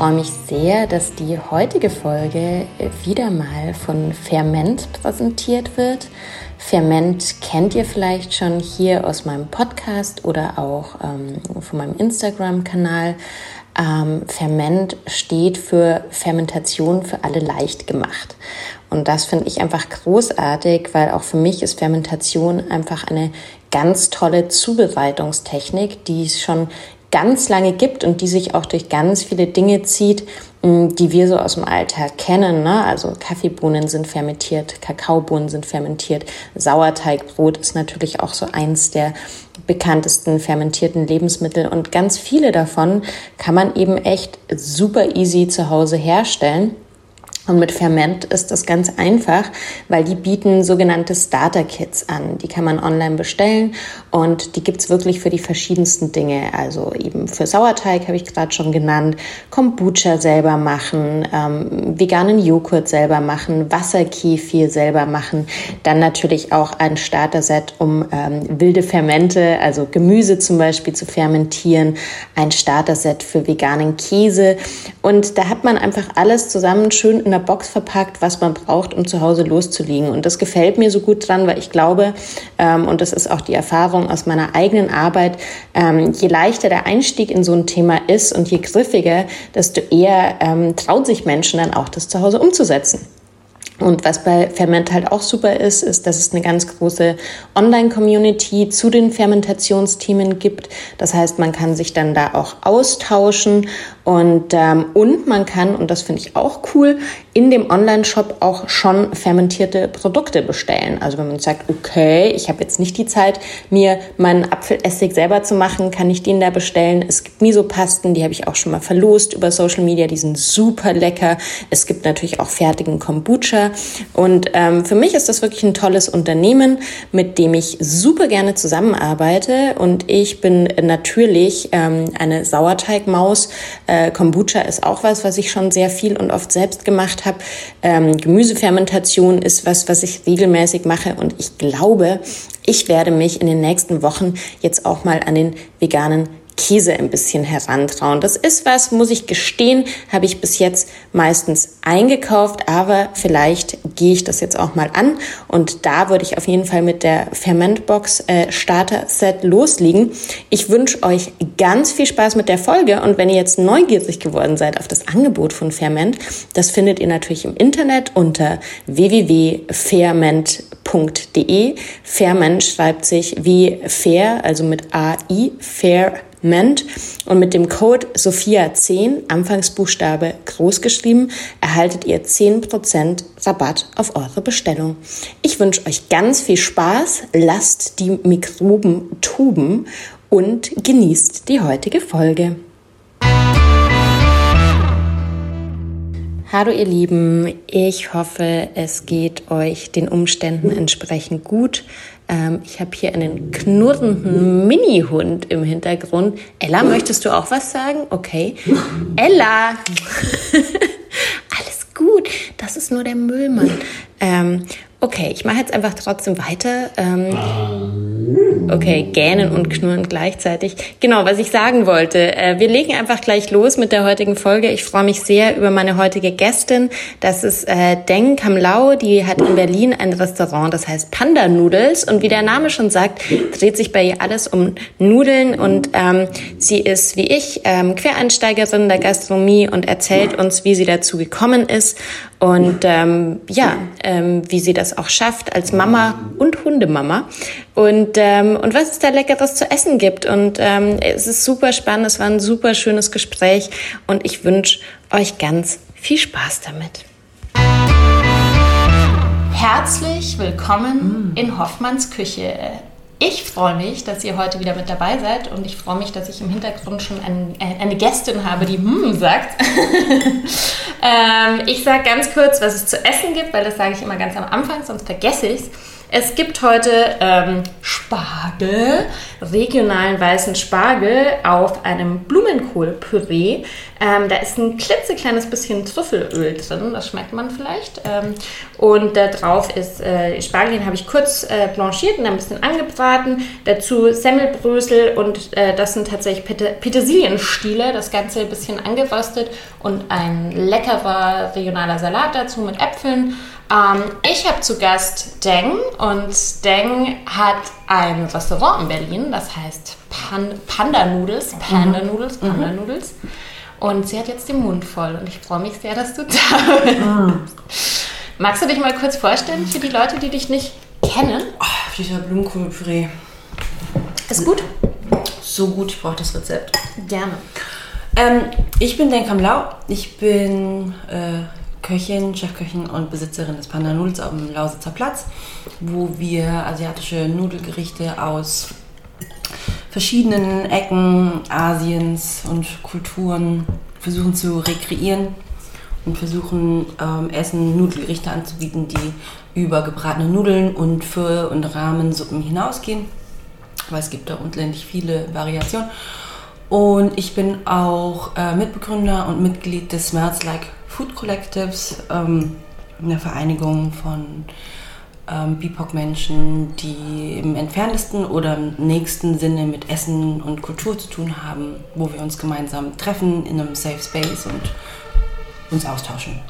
Freue mich sehr, dass die heutige Folge wieder mal von Ferment präsentiert wird. Ferment kennt ihr vielleicht schon hier aus meinem Podcast oder auch ähm, von meinem Instagram-Kanal. Ähm, Ferment steht für Fermentation für alle leicht gemacht. Und das finde ich einfach großartig, weil auch für mich ist Fermentation einfach eine ganz tolle Zubereitungstechnik, die es schon ganz lange gibt und die sich auch durch ganz viele Dinge zieht, mm, die wir so aus dem Alltag kennen. Ne? Also Kaffeebohnen sind fermentiert, Kakaobohnen sind fermentiert, Sauerteigbrot ist natürlich auch so eins der bekanntesten fermentierten Lebensmittel und ganz viele davon kann man eben echt super easy zu Hause herstellen. Und mit Ferment ist das ganz einfach, weil die bieten sogenannte Starter-Kits an. Die kann man online bestellen und die gibt's wirklich für die verschiedensten Dinge. Also eben für Sauerteig habe ich gerade schon genannt, Kombucha selber machen, ähm, veganen Joghurt selber machen, Wasserkefir selber machen. Dann natürlich auch ein Starter-Set, um ähm, wilde Fermente, also Gemüse zum Beispiel zu fermentieren. Ein Starter-Set für veganen Käse. Und da hat man einfach alles zusammen schön in der Box verpackt, was man braucht, um zu Hause loszulegen. Und das gefällt mir so gut dran, weil ich glaube, ähm, und das ist auch die Erfahrung aus meiner eigenen Arbeit, ähm, je leichter der Einstieg in so ein Thema ist und je griffiger, desto eher ähm, trauen sich Menschen dann auch, das zu Hause umzusetzen. Und was bei Ferment halt auch super ist, ist, dass es eine ganz große Online-Community zu den Fermentationsthemen gibt. Das heißt, man kann sich dann da auch austauschen und, ähm, und man kann, und das finde ich auch cool, in dem Online-Shop auch schon fermentierte Produkte bestellen. Also wenn man sagt, okay, ich habe jetzt nicht die Zeit, mir meinen Apfelessig selber zu machen, kann ich den da bestellen. Es gibt Misopasten, die habe ich auch schon mal verlost über Social Media, die sind super lecker. Es gibt natürlich auch fertigen Kombucha. Und ähm, für mich ist das wirklich ein tolles Unternehmen, mit dem ich super gerne zusammenarbeite. Und ich bin natürlich ähm, eine Sauerteigmaus. Äh, Kombucha ist auch was, was ich schon sehr viel und oft selbst gemacht habe. Ähm, Gemüsefermentation ist was, was ich regelmäßig mache. Und ich glaube, ich werde mich in den nächsten Wochen jetzt auch mal an den veganen Käse ein bisschen herantrauen. Das ist was, muss ich gestehen, habe ich bis jetzt meistens eingekauft, aber vielleicht gehe ich das jetzt auch mal an und da würde ich auf jeden Fall mit der Fermentbox äh, Starter Set loslegen. Ich wünsche euch ganz viel Spaß mit der Folge und wenn ihr jetzt neugierig geworden seid auf das Angebot von Ferment, das findet ihr natürlich im Internet unter www.ferment.de. Ferment schreibt sich wie fair, also mit AI, fair Ment und mit dem Code Sophia10, Anfangsbuchstabe groß erhaltet ihr 10% Rabatt auf eure Bestellung. Ich wünsche euch ganz viel Spaß, lasst die Mikroben tuben und genießt die heutige Folge. Hallo ihr Lieben, ich hoffe, es geht euch den Umständen entsprechend gut. Ähm, ich habe hier einen knurrenden Mini-Hund im Hintergrund. Ella, möchtest du auch was sagen? Okay. Ella! Alles gut, das ist nur der Müllmann. Ähm, okay, ich mache jetzt einfach trotzdem weiter. Ähm, Okay, gähnen und knurren gleichzeitig. Genau, was ich sagen wollte. Äh, wir legen einfach gleich los mit der heutigen Folge. Ich freue mich sehr über meine heutige Gästin. Das ist äh, Deng Kamlau. Die hat in Berlin ein Restaurant, das heißt Panda Noodles. Und wie der Name schon sagt, dreht sich bei ihr alles um Nudeln. Und ähm, sie ist, wie ich, ähm, Quereinsteigerin der Gastronomie und erzählt uns, wie sie dazu gekommen ist und ähm, ja, ähm, wie sie das auch schafft als Mama und Hundemama und ähm, und was es da leckeres zu essen gibt und ähm, es ist super spannend, es war ein super schönes Gespräch und ich wünsche euch ganz viel Spaß damit. Herzlich willkommen mm. in Hoffmanns Küche. Ich freue mich, dass ihr heute wieder mit dabei seid und ich freue mich, dass ich im Hintergrund schon ein, eine Gästin habe, die hm sagt. ähm, ich sage ganz kurz, was es zu essen gibt, weil das sage ich immer ganz am Anfang, sonst vergesse ich es. Es gibt heute ähm, Spargel, regionalen weißen Spargel auf einem Blumenkohlpüree. Ähm, da ist ein klitzekleines bisschen Trüffelöl drin, das schmeckt man vielleicht. Ähm, und da drauf ist äh, Spargel, den habe ich kurz äh, blanchiert und ein bisschen angebraten. Dazu Semmelbrösel und äh, das sind tatsächlich Pete Petersilienstiele, das Ganze ein bisschen angeröstet und ein leckerer regionaler Salat dazu mit Äpfeln. Ähm, ich habe zu Gast Deng und Deng hat ein Restaurant in Berlin, das heißt Pan Panda Noodles, Panda Noodles, mhm. Panda mhm. Und sie hat jetzt den Mund voll und ich freue mich sehr, dass du da bist. Mhm. Magst du dich mal kurz vorstellen für die Leute, die dich nicht kennen? Oh, dieser Blumenkohlpüree. Ist gut? So gut, ich brauche das Rezept. Gerne. Ähm, ich bin Denkam Lau. Ich bin äh, Köchin, Chefköchin und Besitzerin des Panda Nudels auf dem Lausitzer Platz, wo wir asiatische Nudelgerichte aus verschiedenen Ecken Asiens und Kulturen versuchen zu rekreieren und versuchen ähm, Essen, Nudelgerichte anzubieten, die über gebratene Nudeln und für und Rahmensuppen hinausgehen, weil es gibt da unendlich viele Variationen. Und ich bin auch äh, Mitbegründer und Mitglied des Smells Like Food Collectives, ähm, eine Vereinigung von ähm, BIPOC-Menschen, die im entferntesten oder im nächsten Sinne mit Essen und Kultur zu tun haben, wo wir uns gemeinsam treffen in einem Safe Space und uns austauschen.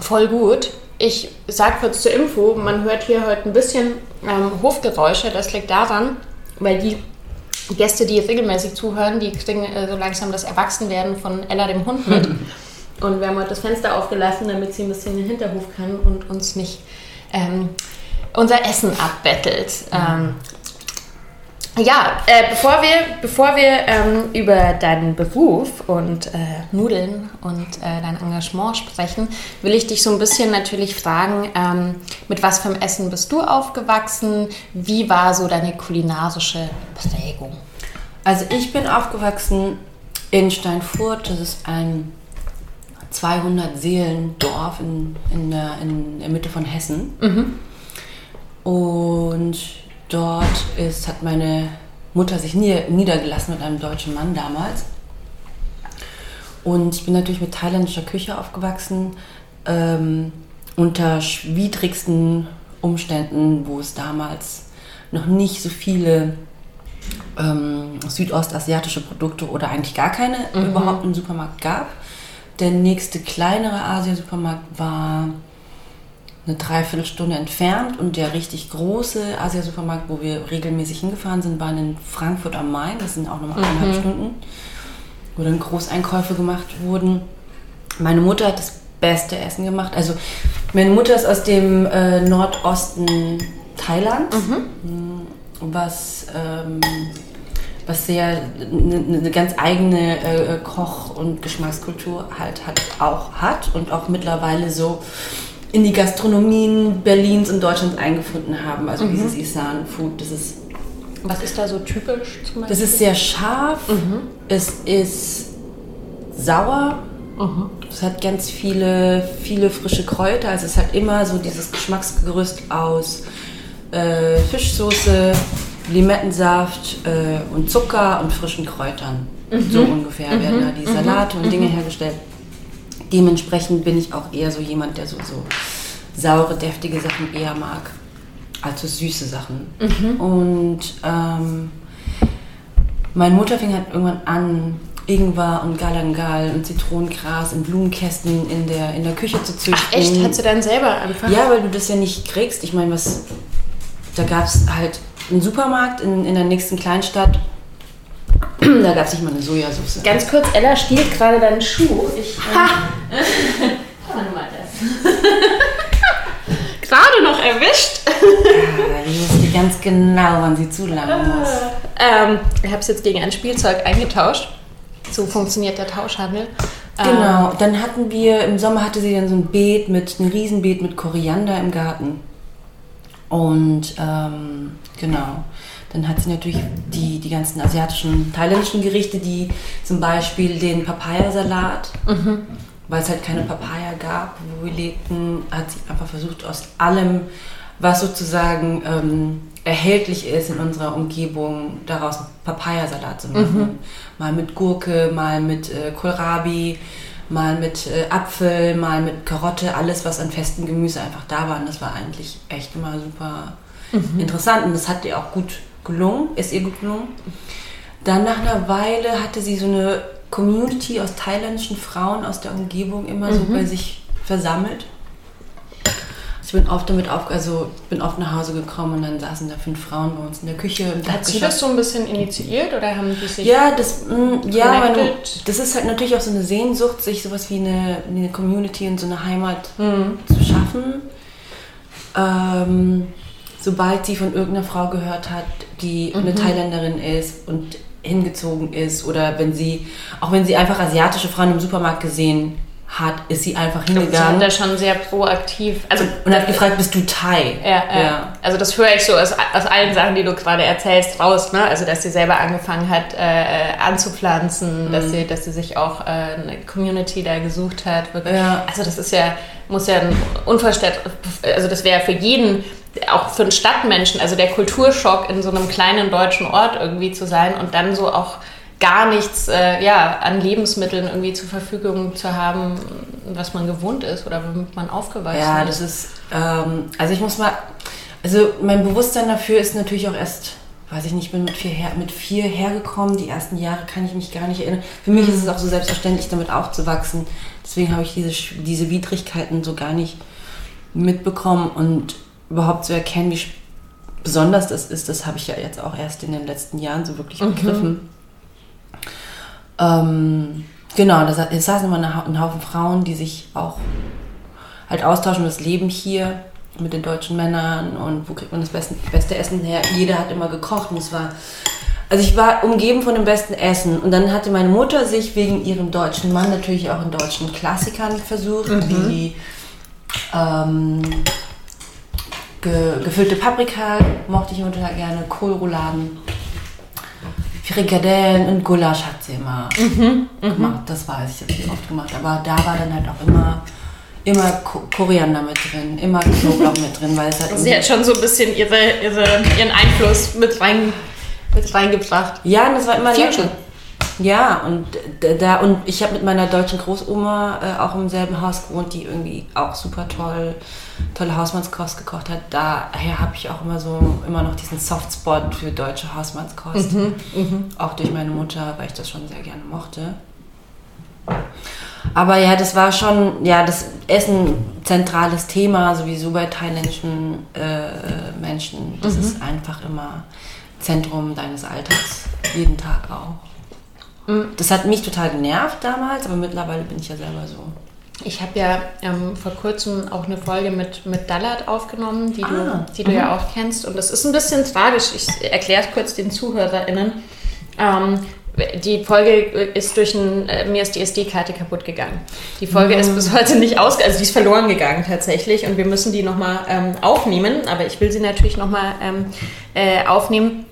Voll gut. Ich sage kurz zur Info, man hört hier heute ein bisschen ähm, Hofgeräusche. Das liegt daran, weil die Gäste, die regelmäßig zuhören, die kriegen äh, so langsam das Erwachsenwerden von Ella dem Hund mit. Und wir haben heute das Fenster aufgelassen, damit sie ein bisschen in den Hinterhof kann und uns nicht ähm, unser Essen abbettelt. Ähm, ja, äh, bevor wir, bevor wir ähm, über deinen Beruf und äh, Nudeln und äh, dein Engagement sprechen, will ich dich so ein bisschen natürlich fragen, ähm, mit was für einem Essen bist du aufgewachsen? Wie war so deine kulinarische Prägung? Also ich bin aufgewachsen in Steinfurt, das ist ein 200 Seelen Dorf in, in, der, in der Mitte von Hessen. Mhm. Und dort ist, hat meine Mutter sich nie, niedergelassen mit einem deutschen Mann damals. Und ich bin natürlich mit thailändischer Küche aufgewachsen, ähm, unter widrigsten Umständen, wo es damals noch nicht so viele ähm, südostasiatische Produkte oder eigentlich gar keine mhm. überhaupt im Supermarkt gab. Der nächste kleinere Asiasupermarkt war eine Dreiviertelstunde entfernt und der richtig große Asiasupermarkt, wo wir regelmäßig hingefahren sind, war in Frankfurt am Main. Das sind auch nochmal mhm. eineinhalb Stunden, wo dann Großeinkäufe gemacht wurden. Meine Mutter hat das beste Essen gemacht. Also meine Mutter ist aus dem äh, Nordosten Thailands, mhm. was ähm, was sehr eine, eine ganz eigene äh, Koch- und Geschmackskultur halt hat, auch hat und auch mittlerweile so in die Gastronomien Berlins und Deutschlands eingefunden haben. Also mhm. dieses Isan-Food, das ist... Was ist da so typisch zum Beispiel? Das ist sehr scharf, mhm. es ist sauer, mhm. es hat ganz viele, viele frische Kräuter, also es hat immer so dieses Geschmacksgerüst aus äh, Fischsoße, Limettensaft äh, und Zucker und frischen Kräutern. Mhm. So ungefähr mhm. werden da die Salate mhm. und Dinge mhm. hergestellt. Dementsprechend bin ich auch eher so jemand, der so, so saure, deftige Sachen eher mag, als so süße Sachen. Mhm. Und ähm, meine Mutter fing halt irgendwann an, Ingwer und Galangal und Zitronengras in Blumenkästen in der, in der Küche zu züchten. Ach echt? Hat sie dann selber angefangen? Ja, weil du das ja nicht kriegst. Ich meine, was da gab es halt einen Supermarkt in, in der nächsten Kleinstadt. da gab es nicht mal eine Sojasauce. Ganz kurz, Ella stiehlt gerade deinen Schuh. Ich, ha! Schau mal das. gerade noch erwischt. ja, ich wusste ganz genau, wann sie zulangen muss. Ähm, ich habe es jetzt gegen ein Spielzeug eingetauscht. So funktioniert der Tauschhandel. Genau, ähm, dann hatten wir, im Sommer hatte sie dann so ein Beet mit, ein Riesenbeet mit Koriander im Garten. Und ähm, genau, dann hat sie natürlich die, die ganzen asiatischen, thailändischen Gerichte, die zum Beispiel den Papayasalat, mhm. weil es halt keine Papaya gab, wo wir lebten, hat sie einfach versucht, aus allem, was sozusagen ähm, erhältlich ist in unserer Umgebung, daraus Papayasalat zu machen. Mhm. Mal mit Gurke, mal mit äh, Kohlrabi, mal mit äh, Apfel, mal mit Karotte, alles, was an festem Gemüse einfach da war. Und das war eigentlich echt immer super mhm. interessant. Und das hat ihr auch gut gelungen, ist ihr gut gelungen. Dann nach einer Weile hatte sie so eine Community aus thailändischen Frauen aus der Umgebung immer mhm. so bei sich versammelt. Ich bin oft damit auf, also bin oft nach Hause gekommen und dann saßen da fünf Frauen bei uns in der Küche. Hat sie das so ein bisschen initiiert oder haben die sich Ja, das, mh, mm, ja, meine, das ist halt natürlich auch so eine Sehnsucht, sich sowas wie eine, eine Community und so eine Heimat mhm. zu schaffen. Ähm, sobald sie von irgendeiner Frau gehört hat, die mhm. eine Thailänderin ist und hingezogen ist oder wenn sie, auch wenn sie einfach asiatische Frauen im Supermarkt gesehen hat, ist sie einfach hingegangen. Sie sind da schon sehr proaktiv. Also, und hat gefragt, bist du Thai? Ja, ja. ja. Also das höre ich so aus, aus allen Sachen, die du gerade erzählst, raus. Ne? Also dass sie selber angefangen hat äh, anzupflanzen, mhm. dass, sie, dass sie sich auch äh, eine Community da gesucht hat. Ja. Also das ist ja, muss ja ein unverständlich, also das wäre für jeden auch für einen Stadtmenschen, also der Kulturschock in so einem kleinen deutschen Ort irgendwie zu sein und dann so auch gar nichts äh, ja, an Lebensmitteln irgendwie zur Verfügung zu haben, was man gewohnt ist oder womit man aufgewachsen ist. Ja, das ist, ähm, also ich muss mal, also mein Bewusstsein dafür ist natürlich auch erst, weiß ich nicht, bin mit vier, her, mit vier hergekommen. Die ersten Jahre kann ich mich gar nicht erinnern. Für mich ist es auch so selbstverständlich, damit aufzuwachsen. Deswegen habe ich diese, diese Widrigkeiten so gar nicht mitbekommen und überhaupt zu erkennen, wie besonders das ist, das habe ich ja jetzt auch erst in den letzten Jahren so wirklich mhm. Ähm, genau, da saßen immer ein Haufen Frauen, die sich auch halt austauschen, das Leben hier mit den deutschen Männern und wo kriegt man das beste, beste Essen her. Jeder hat immer gekocht und es war also ich war umgeben von dem besten Essen und dann hatte meine Mutter sich wegen ihrem deutschen Mann natürlich auch in deutschen Klassikern versucht, mhm. wie ähm, ge, gefüllte Paprika mochte ich total gerne, Kohlrouladen. Frikadellen und Gulasch hat sie immer mhm, mhm. gemacht. Das weiß ich, habe ich oft gemacht. Aber da war dann halt auch immer, immer Koriander mit drin, immer Knoblauch mit drin, weil es halt. Sie hat schon so ein bisschen ihre, ihre, ihren Einfluss mit, rein, mit reingebracht. Ja, und das war immer Fusion. Ja, und da und ich habe mit meiner deutschen Großoma äh, auch im selben Haus gewohnt, die irgendwie auch super toll, tolle Hausmannskost gekocht hat. Daher habe ich auch immer so immer noch diesen Softspot für deutsche Hausmannskost. Mhm, mh. Auch durch meine Mutter, weil ich das schon sehr gerne mochte. Aber ja, das war schon, ja, das Essen zentrales Thema, sowieso bei thailändischen äh, Menschen. Das mhm. ist einfach immer Zentrum deines Alltags, jeden Tag auch. Das hat mich total genervt damals, aber mittlerweile bin ich ja selber so. Ich habe ja ähm, vor kurzem auch eine Folge mit, mit Dallat aufgenommen, die, ah, du, die du ja mhm. auch kennst. Und das ist ein bisschen tragisch. Ich erkläre es kurz den ZuhörerInnen. Ähm, die Folge ist durch ein, äh, mir ist die SD-Karte kaputt gegangen. Die Folge mhm. ist bis heute nicht aus, also die ist verloren gegangen tatsächlich und wir müssen die nochmal ähm, aufnehmen, aber ich will sie natürlich nochmal ähm, äh, aufnehmen.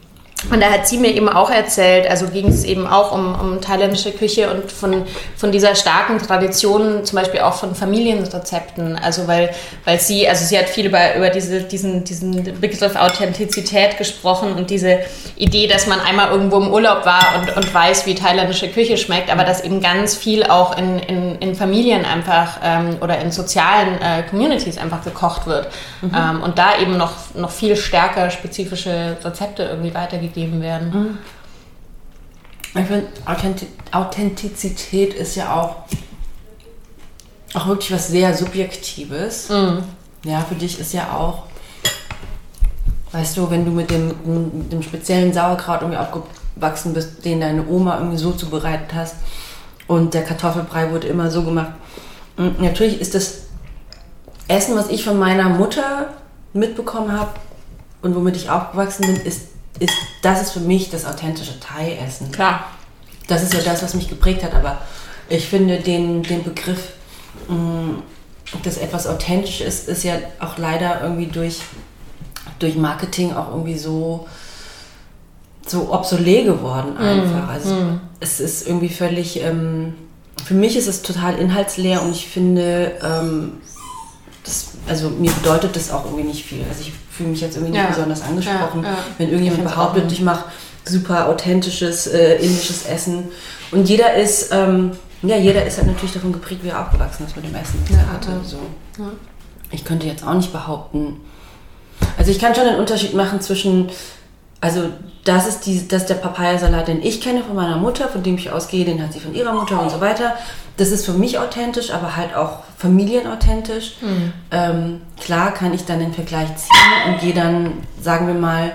Und da hat sie mir eben auch erzählt, also ging es eben auch um, um thailändische Küche und von, von dieser starken Tradition, zum Beispiel auch von Familienrezepten. Also weil, weil sie, also sie hat viel über, über diese, diesen, diesen Begriff Authentizität gesprochen und diese Idee, dass man einmal irgendwo im Urlaub war und, und weiß, wie thailändische Küche schmeckt, aber dass eben ganz viel auch in, in, in Familien einfach ähm, oder in sozialen äh, Communities einfach gekocht wird. Mhm. Ähm, und da eben noch, noch viel stärker spezifische Rezepte irgendwie weitergegeben gegeben werden. Mhm. Ich finde, Authentizität ist ja auch, auch wirklich was sehr Subjektives. Mhm. Ja, für dich ist ja auch, weißt du, wenn du mit dem, mit dem speziellen Sauerkraut irgendwie aufgewachsen bist, den deine Oma irgendwie so zubereitet hast und der Kartoffelbrei wurde immer so gemacht. Und natürlich ist das Essen, was ich von meiner Mutter mitbekommen habe und womit ich aufgewachsen bin, ist ist, das ist für mich das authentische Thai-Essen. Klar. Das ist ja das, was mich geprägt hat, aber ich finde den, den Begriff, mh, mm, dass etwas authentisch ist, ist ja auch leider irgendwie durch durch Marketing auch irgendwie so, so obsolet geworden einfach. Also es ist irgendwie völlig, ähm, für mich ist es total inhaltsleer und ich finde, ähm, das, also mir bedeutet das auch irgendwie nicht viel. Also ich fühle mich jetzt irgendwie nicht Ja. besonders angesprochen, Ja, ja. wenn irgendjemand behauptet, ich mache super authentisches äh, indisches Essen. Und jeder ist, ähm, ja, jeder ist halt natürlich davon geprägt, wie er aufgewachsen ist mit dem Essen, er hatte. So. Ich könnte jetzt auch nicht behaupten. Also ich kann schon einen Unterschied machen zwischen, also das ist, die, das ist der Papayasalat, den ich kenne von meiner Mutter, von dem ich ausgehe, den hat sie von ihrer Mutter und so weiter. Das ist für mich authentisch, aber halt auch familienauthentisch. Ähm, klar kann ich dann den Vergleich ziehen und gehe dann, sagen wir mal,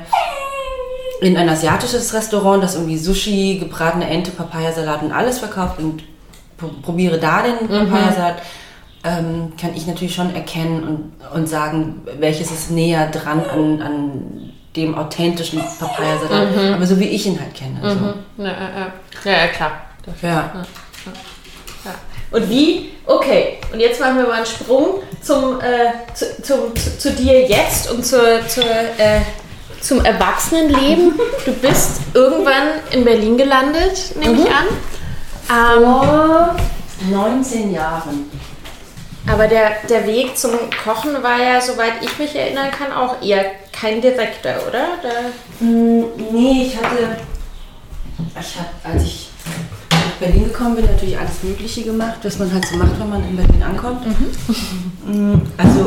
in ein asiatisches Restaurant, das irgendwie Sushi, gebratene Ente, Papayasalat und alles verkauft und pro- probiere da den Papayasalat, ähm, kann ich natürlich schon erkennen und, und sagen, welches ist näher dran an, an dem authentischen Papayasalat, aber so wie ich ihn halt kenne. So. Ja, ja, ja. ja, ja klar. Ja. Ja. Und wie? Okay, und jetzt machen wir mal einen Sprung zum, äh, zu, zum, zu, zu dir jetzt und zur, zur, äh, zum Erwachsenenleben. Du bist irgendwann in Berlin gelandet, nehme ich an. Ähm, Vor 19 Jahren. Aber der, der Weg zum Kochen war ja, soweit ich mich erinnern kann, auch eher kein direkter, oder? Da, Mm, Nee, ich hatte, ich habe, als ich nach Berlin gekommen bin, natürlich alles Mögliche gemacht, was man halt so macht, wenn man in Berlin ankommt. Mm, Also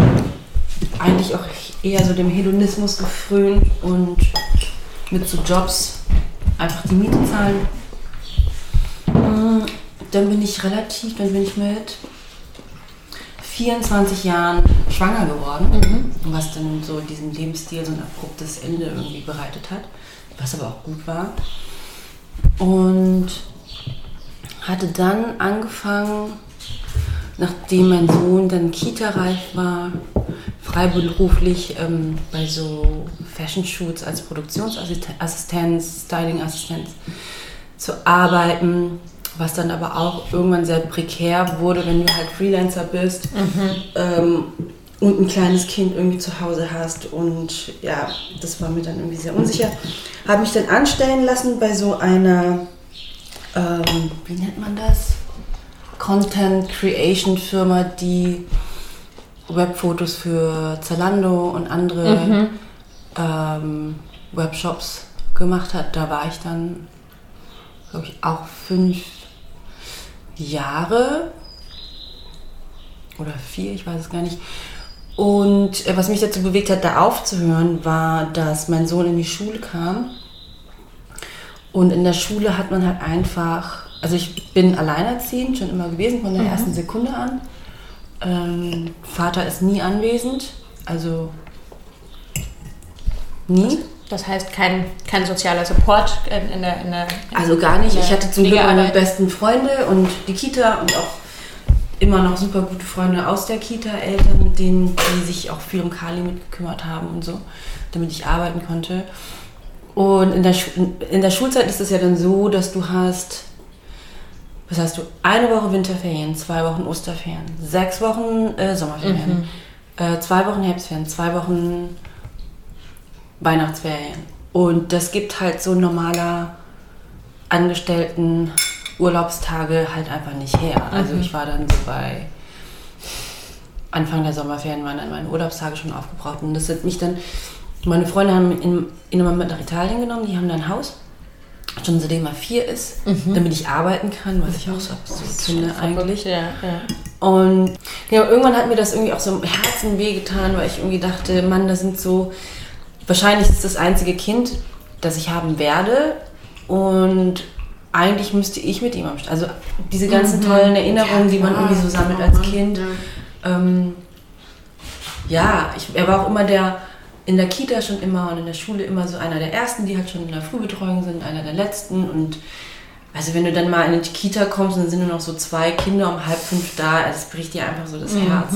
eigentlich auch eher so dem Hedonismus gefrönt und mit so Jobs einfach die Miete zahlen. Mm, Dann bin ich relativ, dann bin ich mit 24 Jahren schwanger geworden, was dann so diesem Lebensstil so ein abruptes Ende irgendwie bereitet hat, was aber auch gut war. Und hatte dann angefangen, nachdem mein Sohn dann Kita-reif war, freiberuflich ähm, bei so Fashion-Shoots als Produktionsassistenz, Styling-Assistenz zu arbeiten, was dann aber auch irgendwann sehr prekär wurde, wenn du halt Freelancer bist ähm, und ein kleines Kind irgendwie zu Hause hast und ja, das war mir dann irgendwie sehr unsicher. Habe mich dann anstellen lassen bei so einer, ähm, wie nennt man das? Content Creation Firma, die Webfotos für Zalando und andere ähm, Webshops gemacht hat. Da war ich dann, glaube ich, auch fünf Jahre oder vier, ich weiß es gar nicht. Und äh, was mich dazu bewegt hat, da aufzuhören, war, dass mein Sohn in die Schule kam. Und in der Schule hat man halt einfach, also ich bin alleinerziehend schon immer gewesen, von der ersten Sekunde an. Ähm, Vater ist nie anwesend, also nie. Das heißt, kein, kein sozialer Support in, in der, in der Also gar nicht. Ich hatte zum Glück meine besten Freunde und die Kita und auch immer noch super gute Freunde aus der Kita, Eltern, mit denen die sich auch viel um Kali mitgekümmert haben und so, damit ich arbeiten konnte. Und in der, in der Schulzeit ist es ja dann so, dass du hast, was hast du, eine Woche Winterferien, zwei Wochen Osterferien, sechs Wochen äh, Sommerferien, äh, zwei Wochen Herbstferien, zwei Wochen Weihnachtsferien. Und das gibt halt so normaler Angestellten Urlaubstage halt einfach nicht her. Also ich war dann so bei Anfang der Sommerferien waren dann meine Urlaubstage schon aufgebraucht. Und das hat mich dann, meine Freunde haben ihn, ihn immer mit nach Italien genommen, die haben da ein Haus, schon seitdem er vier ist, damit ich arbeiten kann, was ich auch so absurd finde eigentlich. Ja, ja. Und ja, irgendwann hat mir das irgendwie auch so im Herzen wehgetan, weil ich irgendwie dachte, Mann, das sind so, wahrscheinlich ist das einzige Kind, das ich haben werde. Und eigentlich müsste ich mit ihm am St- Also diese ganzen tollen Erinnerungen, die man irgendwie so sammelt als Kind. Ähm, ja, ich, er war auch immer der, in der Kita schon immer und in der Schule immer so einer der Ersten, die halt schon in der Frühbetreuung sind, einer der Letzten. Und also wenn du dann mal in die Kita kommst, dann sind nur noch so zwei Kinder um halb fünf da, es bricht dir einfach so das Herz.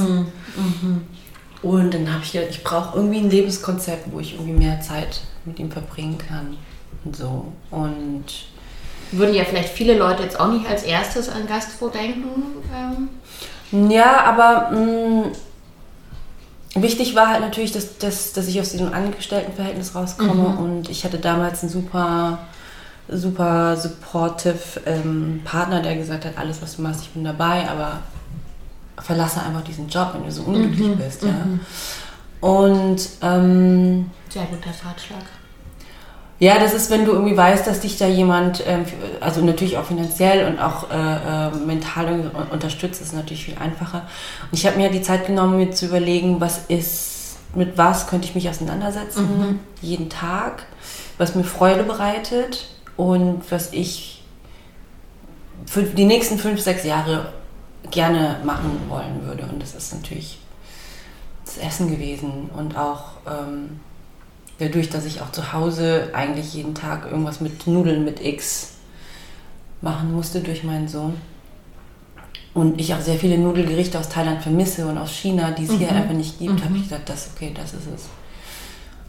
Und dann habe ich gedacht, ich brauche irgendwie ein Lebenskonzept, wo ich irgendwie mehr Zeit mit ihm verbringen kann. Und so. Und Würden ja vielleicht viele Leute jetzt auch nicht als erstes an Gastro denken. Ähm, Ja, aber mh, wichtig war halt natürlich, dass, dass, dass ich aus diesem Angestelltenverhältnis rauskomme Mhm. und ich hatte damals einen super, super supportive ähm, Partner, der gesagt hat, alles was du machst, ich bin dabei, aber verlasse einfach diesen Job, wenn du so unglücklich Mhm. bist. Ja. Und ähm, Sehr guter Ratschlag. ja, das ist, wenn du irgendwie weißt, dass dich da jemand, ähm, also natürlich auch finanziell und auch äh, äh, mental unterstützt, ist natürlich viel einfacher. Und ich habe mir die Zeit genommen, mir zu überlegen, was ist, mit was könnte ich mich auseinandersetzen, jeden Tag, was mir Freude bereitet und was ich für die nächsten fünf, sechs Jahre gerne machen wollen würde. Und das ist natürlich das Essen gewesen und auch ähm, dadurch, dass ich auch zu Hause eigentlich jeden Tag irgendwas mit Nudeln mit X machen musste durch meinen Sohn. Und ich auch sehr viele Nudelgerichte aus Thailand vermisse und aus China, die es hier einfach nicht gibt, habe ich gedacht, das okay, das ist es.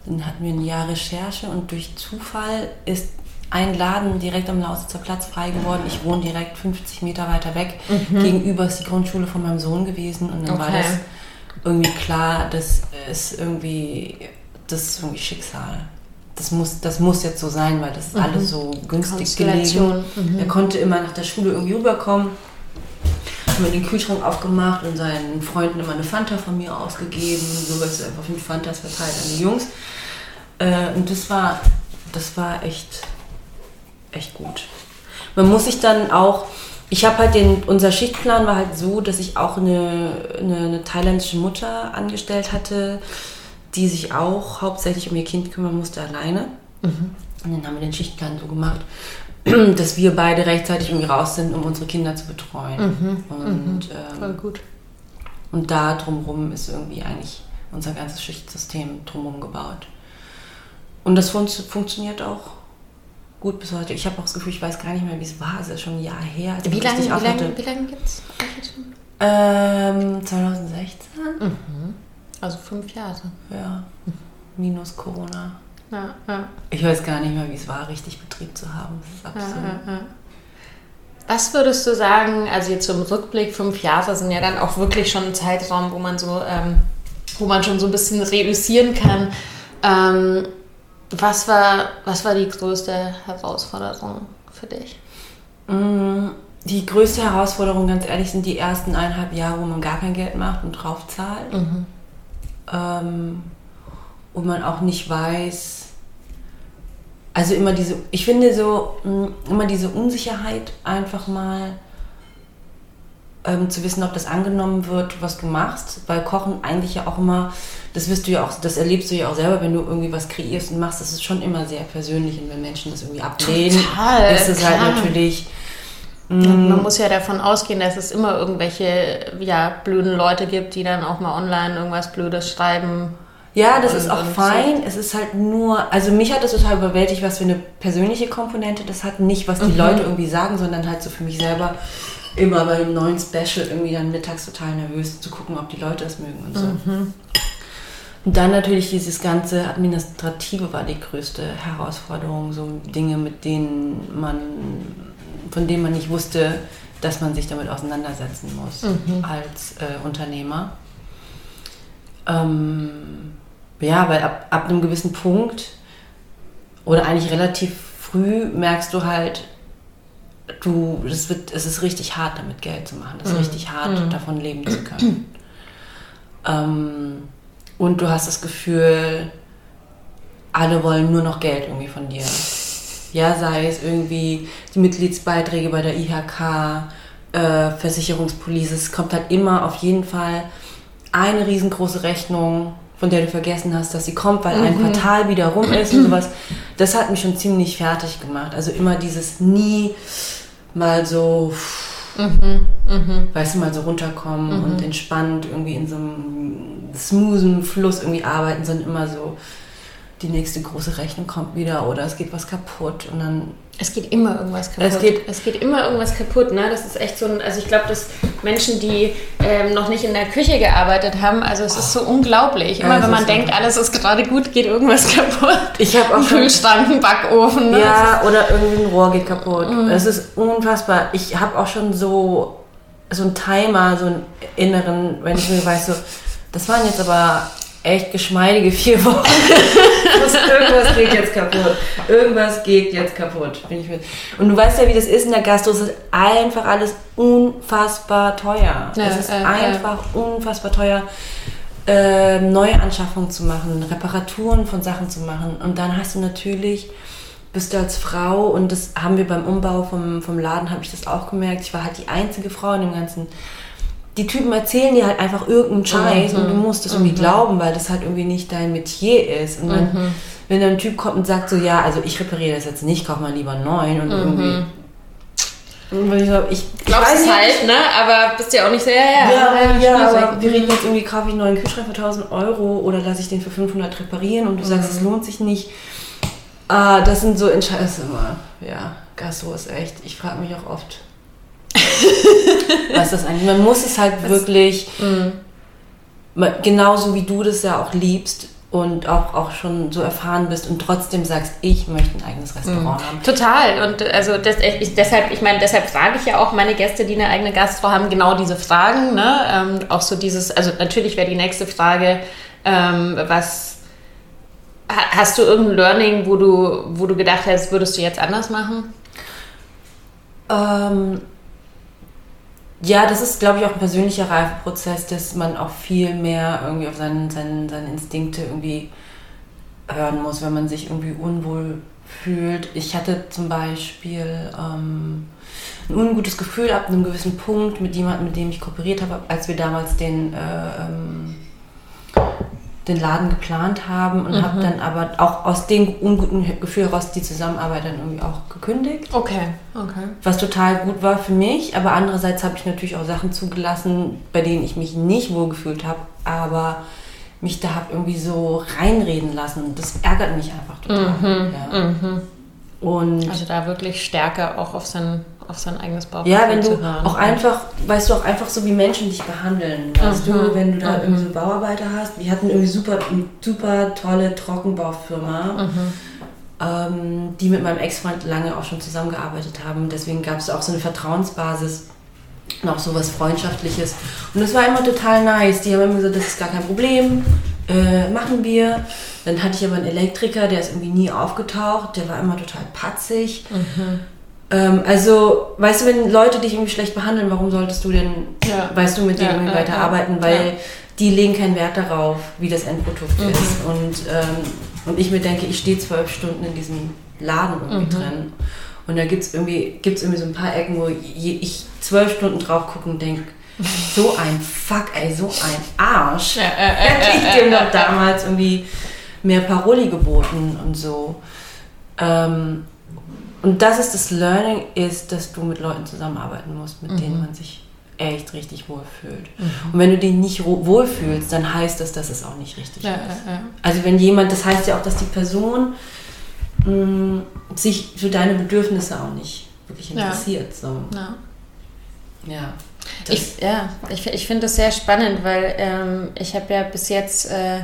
Dann hatten wir ein Jahr Recherche und durch Zufall ist ein Laden direkt am Lausitzer Platz frei geworden. Ich wohne direkt 50 Meter weiter weg. Gegenüber ist die Grundschule von meinem Sohn gewesen und dann war Okay. das irgendwie klar, das ist irgendwie, das ist irgendwie Schicksal. Das muss, das muss jetzt so sein, weil das ist alles so günstig gelegen. Konstellation. Er konnte immer nach der Schule irgendwie rüberkommen. Haben wir den Kühlschrank aufgemacht und seinen Freunden immer eine Fanta von mir ausgegeben. So was einfach fünf Fantas verteilt an die Jungs. Äh, und das war, das war echt, echt gut. Man muss sich dann auch, ich habe halt den, unser Schichtplan war halt so, dass ich auch eine, eine, eine thailändische Mutter angestellt hatte, die sich auch hauptsächlich um ihr Kind kümmern musste alleine. Und dann haben wir den Schichtplan so gemacht, dass wir beide rechtzeitig irgendwie raus sind, um unsere Kinder zu betreuen. Und, ähm, gut. und da drumherum ist irgendwie eigentlich unser ganzes Schichtsystem drumherum gebaut. Und das fun funktioniert auch gut bis heute. Ich habe auch das Gefühl, ich weiß gar nicht mehr, wie es war. Es ist schon ein Jahr her. Wie lange, wie lange, wie lange gibt es? Ähm, 2016? Also fünf Jahre. Ja. Minus Corona. Ja, ja. Ich weiß gar nicht mehr, wie es war, richtig Betrieb zu haben. Das ist absurd. Was würdest du sagen, also jetzt im Rückblick, fünf Jahre sind ja dann auch wirklich schon ein Zeitraum, wo man so, ähm, wo man schon so ein bisschen reüssieren kann. Ähm, was, war, was war die größte Herausforderung für dich? Mm, Die größte Herausforderung, ganz ehrlich, sind die ersten eineinhalb Jahre, wo man gar kein Geld macht und drauf zahlt. Ähm, und man auch nicht weiß, also immer diese, ich finde so, mh, immer diese Unsicherheit einfach mal ähm, zu wissen, ob das angenommen wird, was du machst, weil Kochen eigentlich ja auch immer, das wirst du ja auch, das erlebst du ja auch selber, wenn du irgendwie was kreierst und machst, das ist schon immer sehr persönlich und wenn Menschen das irgendwie ablehnen, Total, ist es halt natürlich, Man muss ja davon ausgehen, dass es immer irgendwelche ja, blöden Leute gibt, die dann auch mal online irgendwas Blödes schreiben. Ja, das ist auch fein. Es ist halt nur, also mich hat das total überwältigt, was für eine persönliche Komponente das hat. Nicht, was die Mhm. Leute irgendwie sagen, sondern halt so für mich selber immer bei einem neuen Special irgendwie dann mittags total nervös zu gucken, ob die Leute es mögen und so. Mhm. Und dann natürlich dieses ganze Administrative war die größte Herausforderung, so Dinge, mit denen man, von denen man nicht wusste, dass man sich damit auseinandersetzen muss Mhm. als äh, Unternehmer. Ähm, ja, weil ab, ab einem gewissen Punkt oder eigentlich relativ früh merkst du halt, du, das wird, es ist richtig hart, damit Geld zu machen. Es ist richtig hart, davon leben zu können. ähm, und du hast das Gefühl, alle wollen nur noch Geld irgendwie von dir. Ja, sei es irgendwie die Mitgliedsbeiträge bei der IHK, äh, Versicherungspolice. Es kommt halt immer auf jeden Fall eine riesengroße Rechnung, von der du vergessen hast, dass sie kommt, weil ein Quartal wieder rum ist und sowas. Das hat mich schon ziemlich fertig gemacht. Also immer dieses nie mal so, weißt du, mal so runterkommen und entspannt irgendwie in so einem smoothen Fluss irgendwie arbeiten, sondern immer so, die nächste große Rechnung kommt wieder oder es geht was kaputt und dann Es geht immer irgendwas kaputt. Es geht- es geht immer irgendwas kaputt, ne? Das ist echt so ein, also ich glaube, dass Menschen, die ähm, noch nicht in der Küche gearbeitet haben, also es ist so unglaublich. Immer Ja, es wenn man ist denkt, alles ist gerade gut, geht irgendwas kaputt. Ich habe auch Ein schon- Kühlschrank, ein Backofen. Ne? Ja, oder irgendwie ein Rohr geht kaputt. Es ist unfassbar. Ich habe auch schon so, so einen Timer, so einen inneren, wenn ich mir weiß, so, Das waren jetzt aber echt geschmeidige vier Wochen. irgendwas geht jetzt kaputt. Irgendwas geht jetzt kaputt. Bin ich mit. Und du weißt ja, wie das ist in der Gastro. Es ist einfach alles unfassbar teuer. Ja, es ist äh, einfach äh. unfassbar teuer, äh, neue Anschaffungen zu machen, Reparaturen von Sachen zu machen. Und dann hast du natürlich bist du als Frau und das haben wir beim Umbau vom, vom Laden, habe ich das auch gemerkt. Ich war halt die einzige Frau in dem ganzen die Typen erzählen dir halt einfach irgendeinen Scheiß mhm. und du musst das irgendwie mhm. glauben, weil das halt irgendwie nicht dein Metier ist. Und dann, mhm. wenn dann ein Typ kommt und sagt so, ja, also ich repariere das jetzt nicht, kauf mal lieber einen neuen und irgendwie. Und ich, so, ich, ich weiß es halt, ne? Aber bist ja auch nicht sehr, ja, ja, ja, ja aber wir reden jetzt irgendwie, kaufe ich einen neuen Kühlschrank für 1000 Euro oder lasse ich den für 500 reparieren und du sagst, es mhm. lohnt sich nicht. Ah, das sind so Entscheidungen. Ja, Gastro ist echt, ich frage mich auch oft, was das eigentlich. Man muss es halt das, wirklich, mh. genauso wie du das ja auch liebst und auch, auch schon so erfahren bist und trotzdem sagst, ich möchte ein eigenes Restaurant mhm. haben. Total. Und also das, ich, deshalb, ich meine, deshalb frage ich ja auch meine Gäste, die eine eigene Gastro haben, genau diese Fragen. Ne? Ähm, auch so dieses, also natürlich wäre die nächste Frage, ähm, was hast du irgendein Learning, wo du, wo du gedacht hast, würdest du jetzt anders machen? Ähm, ja, das ist, glaube ich, auch ein persönlicher Reifeprozess, dass man auch viel mehr irgendwie auf seinen, seinen, seine Instinkte irgendwie hören muss, wenn man sich irgendwie unwohl fühlt. Ich hatte zum Beispiel ähm, ein ungutes Gefühl ab einem gewissen Punkt mit jemandem, mit dem ich kooperiert habe, als wir damals den äh, ähm, den Laden geplant haben und mhm. habe dann aber auch aus dem unguten Gefühl heraus die Zusammenarbeit dann irgendwie auch gekündigt. Okay, okay. Was total gut war für mich, aber andererseits habe ich natürlich auch Sachen zugelassen, bei denen ich mich nicht wohlgefühlt habe, aber mich da habe irgendwie so reinreden lassen. Das ärgert mich einfach total. Mhm. Ja. Mhm. Und also da wirklich stärker auch auf sein, auf sein eigenes Bauchgefühl Ja, wenn du hören. auch einfach, weißt du, auch einfach so wie Menschen dich behandeln. Weißt mhm. du, wenn du da mhm. irgendwie so Bauarbeiter hast, wir hatten irgendwie super, super tolle Trockenbaufirma, mhm. ähm, die mit meinem Ex-Freund lange auch schon zusammengearbeitet haben. Deswegen gab es auch so eine Vertrauensbasis noch so was Freundschaftliches. Und das war immer total nice. Die haben immer gesagt, das ist gar kein Problem, äh, machen wir. Dann hatte ich aber einen Elektriker, der ist irgendwie nie aufgetaucht, der war immer total patzig. Mhm. Ähm, also, weißt du, wenn Leute dich irgendwie schlecht behandeln, warum solltest du denn, ja. weißt du, mit denen ja, irgendwie ja, weiterarbeiten? Weil die legen keinen Wert darauf, wie das Endprodukt mhm. ist. Und, ähm, und ich mir denke, ich stehe zwölf Stunden in diesem Laden irgendwie mhm. drin. Und da gibt es irgendwie, gibt's irgendwie so ein paar Ecken, wo ich zwölf Stunden drauf gucke und denke, so ein Fuck, ey, so ein Arsch. Hätte ich dem doch damals irgendwie mehr Paroli geboten und so. Ähm, und das ist das Learning, ist, dass du mit Leuten zusammenarbeiten musst, mit mhm. denen man sich echt richtig wohlfühlt. Mhm. Und wenn du dich nicht wohlfühlst, dann heißt das, dass es auch nicht richtig ja, ist. Ja, ja. Also wenn jemand, das heißt ja auch, dass die Person mh, mm, sich für deine Bedürfnisse auch nicht wirklich interessiert. So. Ja. ja. Ich, ja, ich, ich finde das sehr spannend, weil ähm, ich habe ja bis jetzt äh,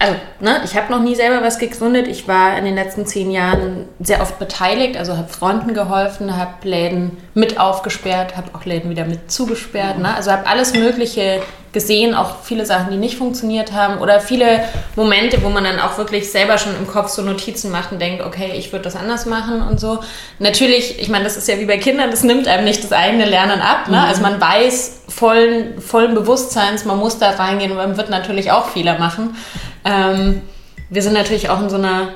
also ne, ich habe noch nie selber was gegründet. Ich war in den letzten zehn Jahren sehr oft beteiligt, also habe Freunden geholfen, habe Läden mit aufgesperrt, habe auch Läden wieder mit zugesperrt. Ne? Also habe alles Mögliche gesehen, auch viele Sachen, die nicht funktioniert haben oder viele Momente, wo man dann auch wirklich selber schon im Kopf so Notizen macht und denkt, okay, ich würde das anders machen und so. Natürlich, ich meine, das ist ja wie bei Kindern, das nimmt einem nicht das eigene Lernen ab. Ne? Mhm. Also man weiß vollen, vollen Bewusstseins, man muss da reingehen und man wird natürlich auch Fehler machen. Ähm, wir sind natürlich auch in so einer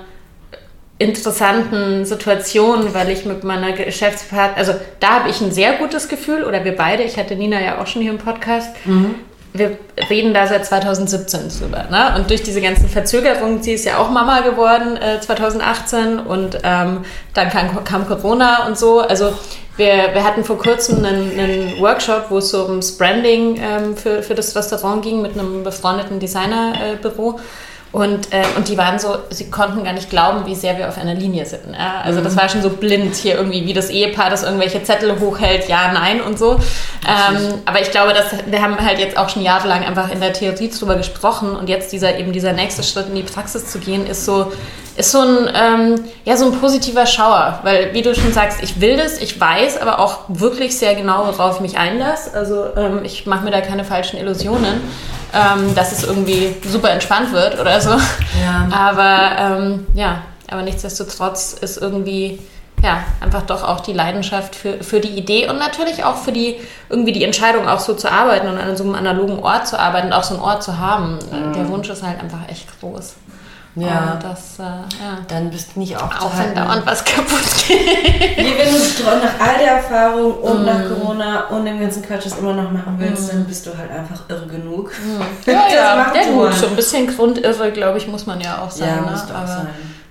interessanten Situation, weil ich mit meiner Geschäftspartnerin, also da habe ich ein sehr gutes Gefühl, oder wir beide, ich hatte Nina ja auch schon hier im Podcast, mhm. Wir reden da seit 2017 drüber. Ne? Und durch diese ganzen Verzögerungen, sie ist ja auch Mama geworden äh, 2018 und ähm, dann kam, kam, Corona und so. Also wir, wir hatten vor kurzem einen, einen Workshop, wo es so ums Branding ähm, für, für das Restaurant ging mit einem befreundeten Designerbüro. Äh, und, äh, und die waren so, sie konnten gar nicht glauben, wie sehr wir auf einer Linie sind. Ja? Also mhm. das war schon so blind hier irgendwie, wie das Ehepaar, das irgendwelche Zettel hochhält, ja, nein und so. Ähm, aber ich glaube, dass, wir haben halt jetzt auch schon jahrelang einfach in der Theorie drüber gesprochen und jetzt dieser eben dieser nächste Schritt in die Praxis zu gehen, ist so, ist so ein, ähm, ja, so ein positiver Schauer. Weil, wie du schon sagst, ich will das, ich weiß aber auch wirklich sehr genau, worauf ich mich einlasse. Also ähm, ich mache mir da keine falschen Illusionen. ähm, dass es irgendwie super entspannt wird oder so. Ja. Aber ähm, ja, aber nichtsdestotrotz ist irgendwie ja, einfach doch auch die Leidenschaft für, für die Idee und natürlich auch für die, irgendwie die Entscheidung auch so zu arbeiten und an so einem analogen Ort zu arbeiten und auch so einen Ort zu haben. Mhm. Der Wunsch ist halt einfach echt groß. Ja. Und das, äh, ja. Dann bist du nicht aufzuhalten. Auch wenn dauernd was kaputt geht. Wie wenn du nach all der Erfahrung und mm. nach Corona und dem ganzen Quatsch das immer noch machen willst, mm. dann bist du halt einfach irre genug. Mm. Ja, ja, ja gut, so ein bisschen grundirre, glaube ich, muss man ja auch sein. Ja, ne? muss auch sein.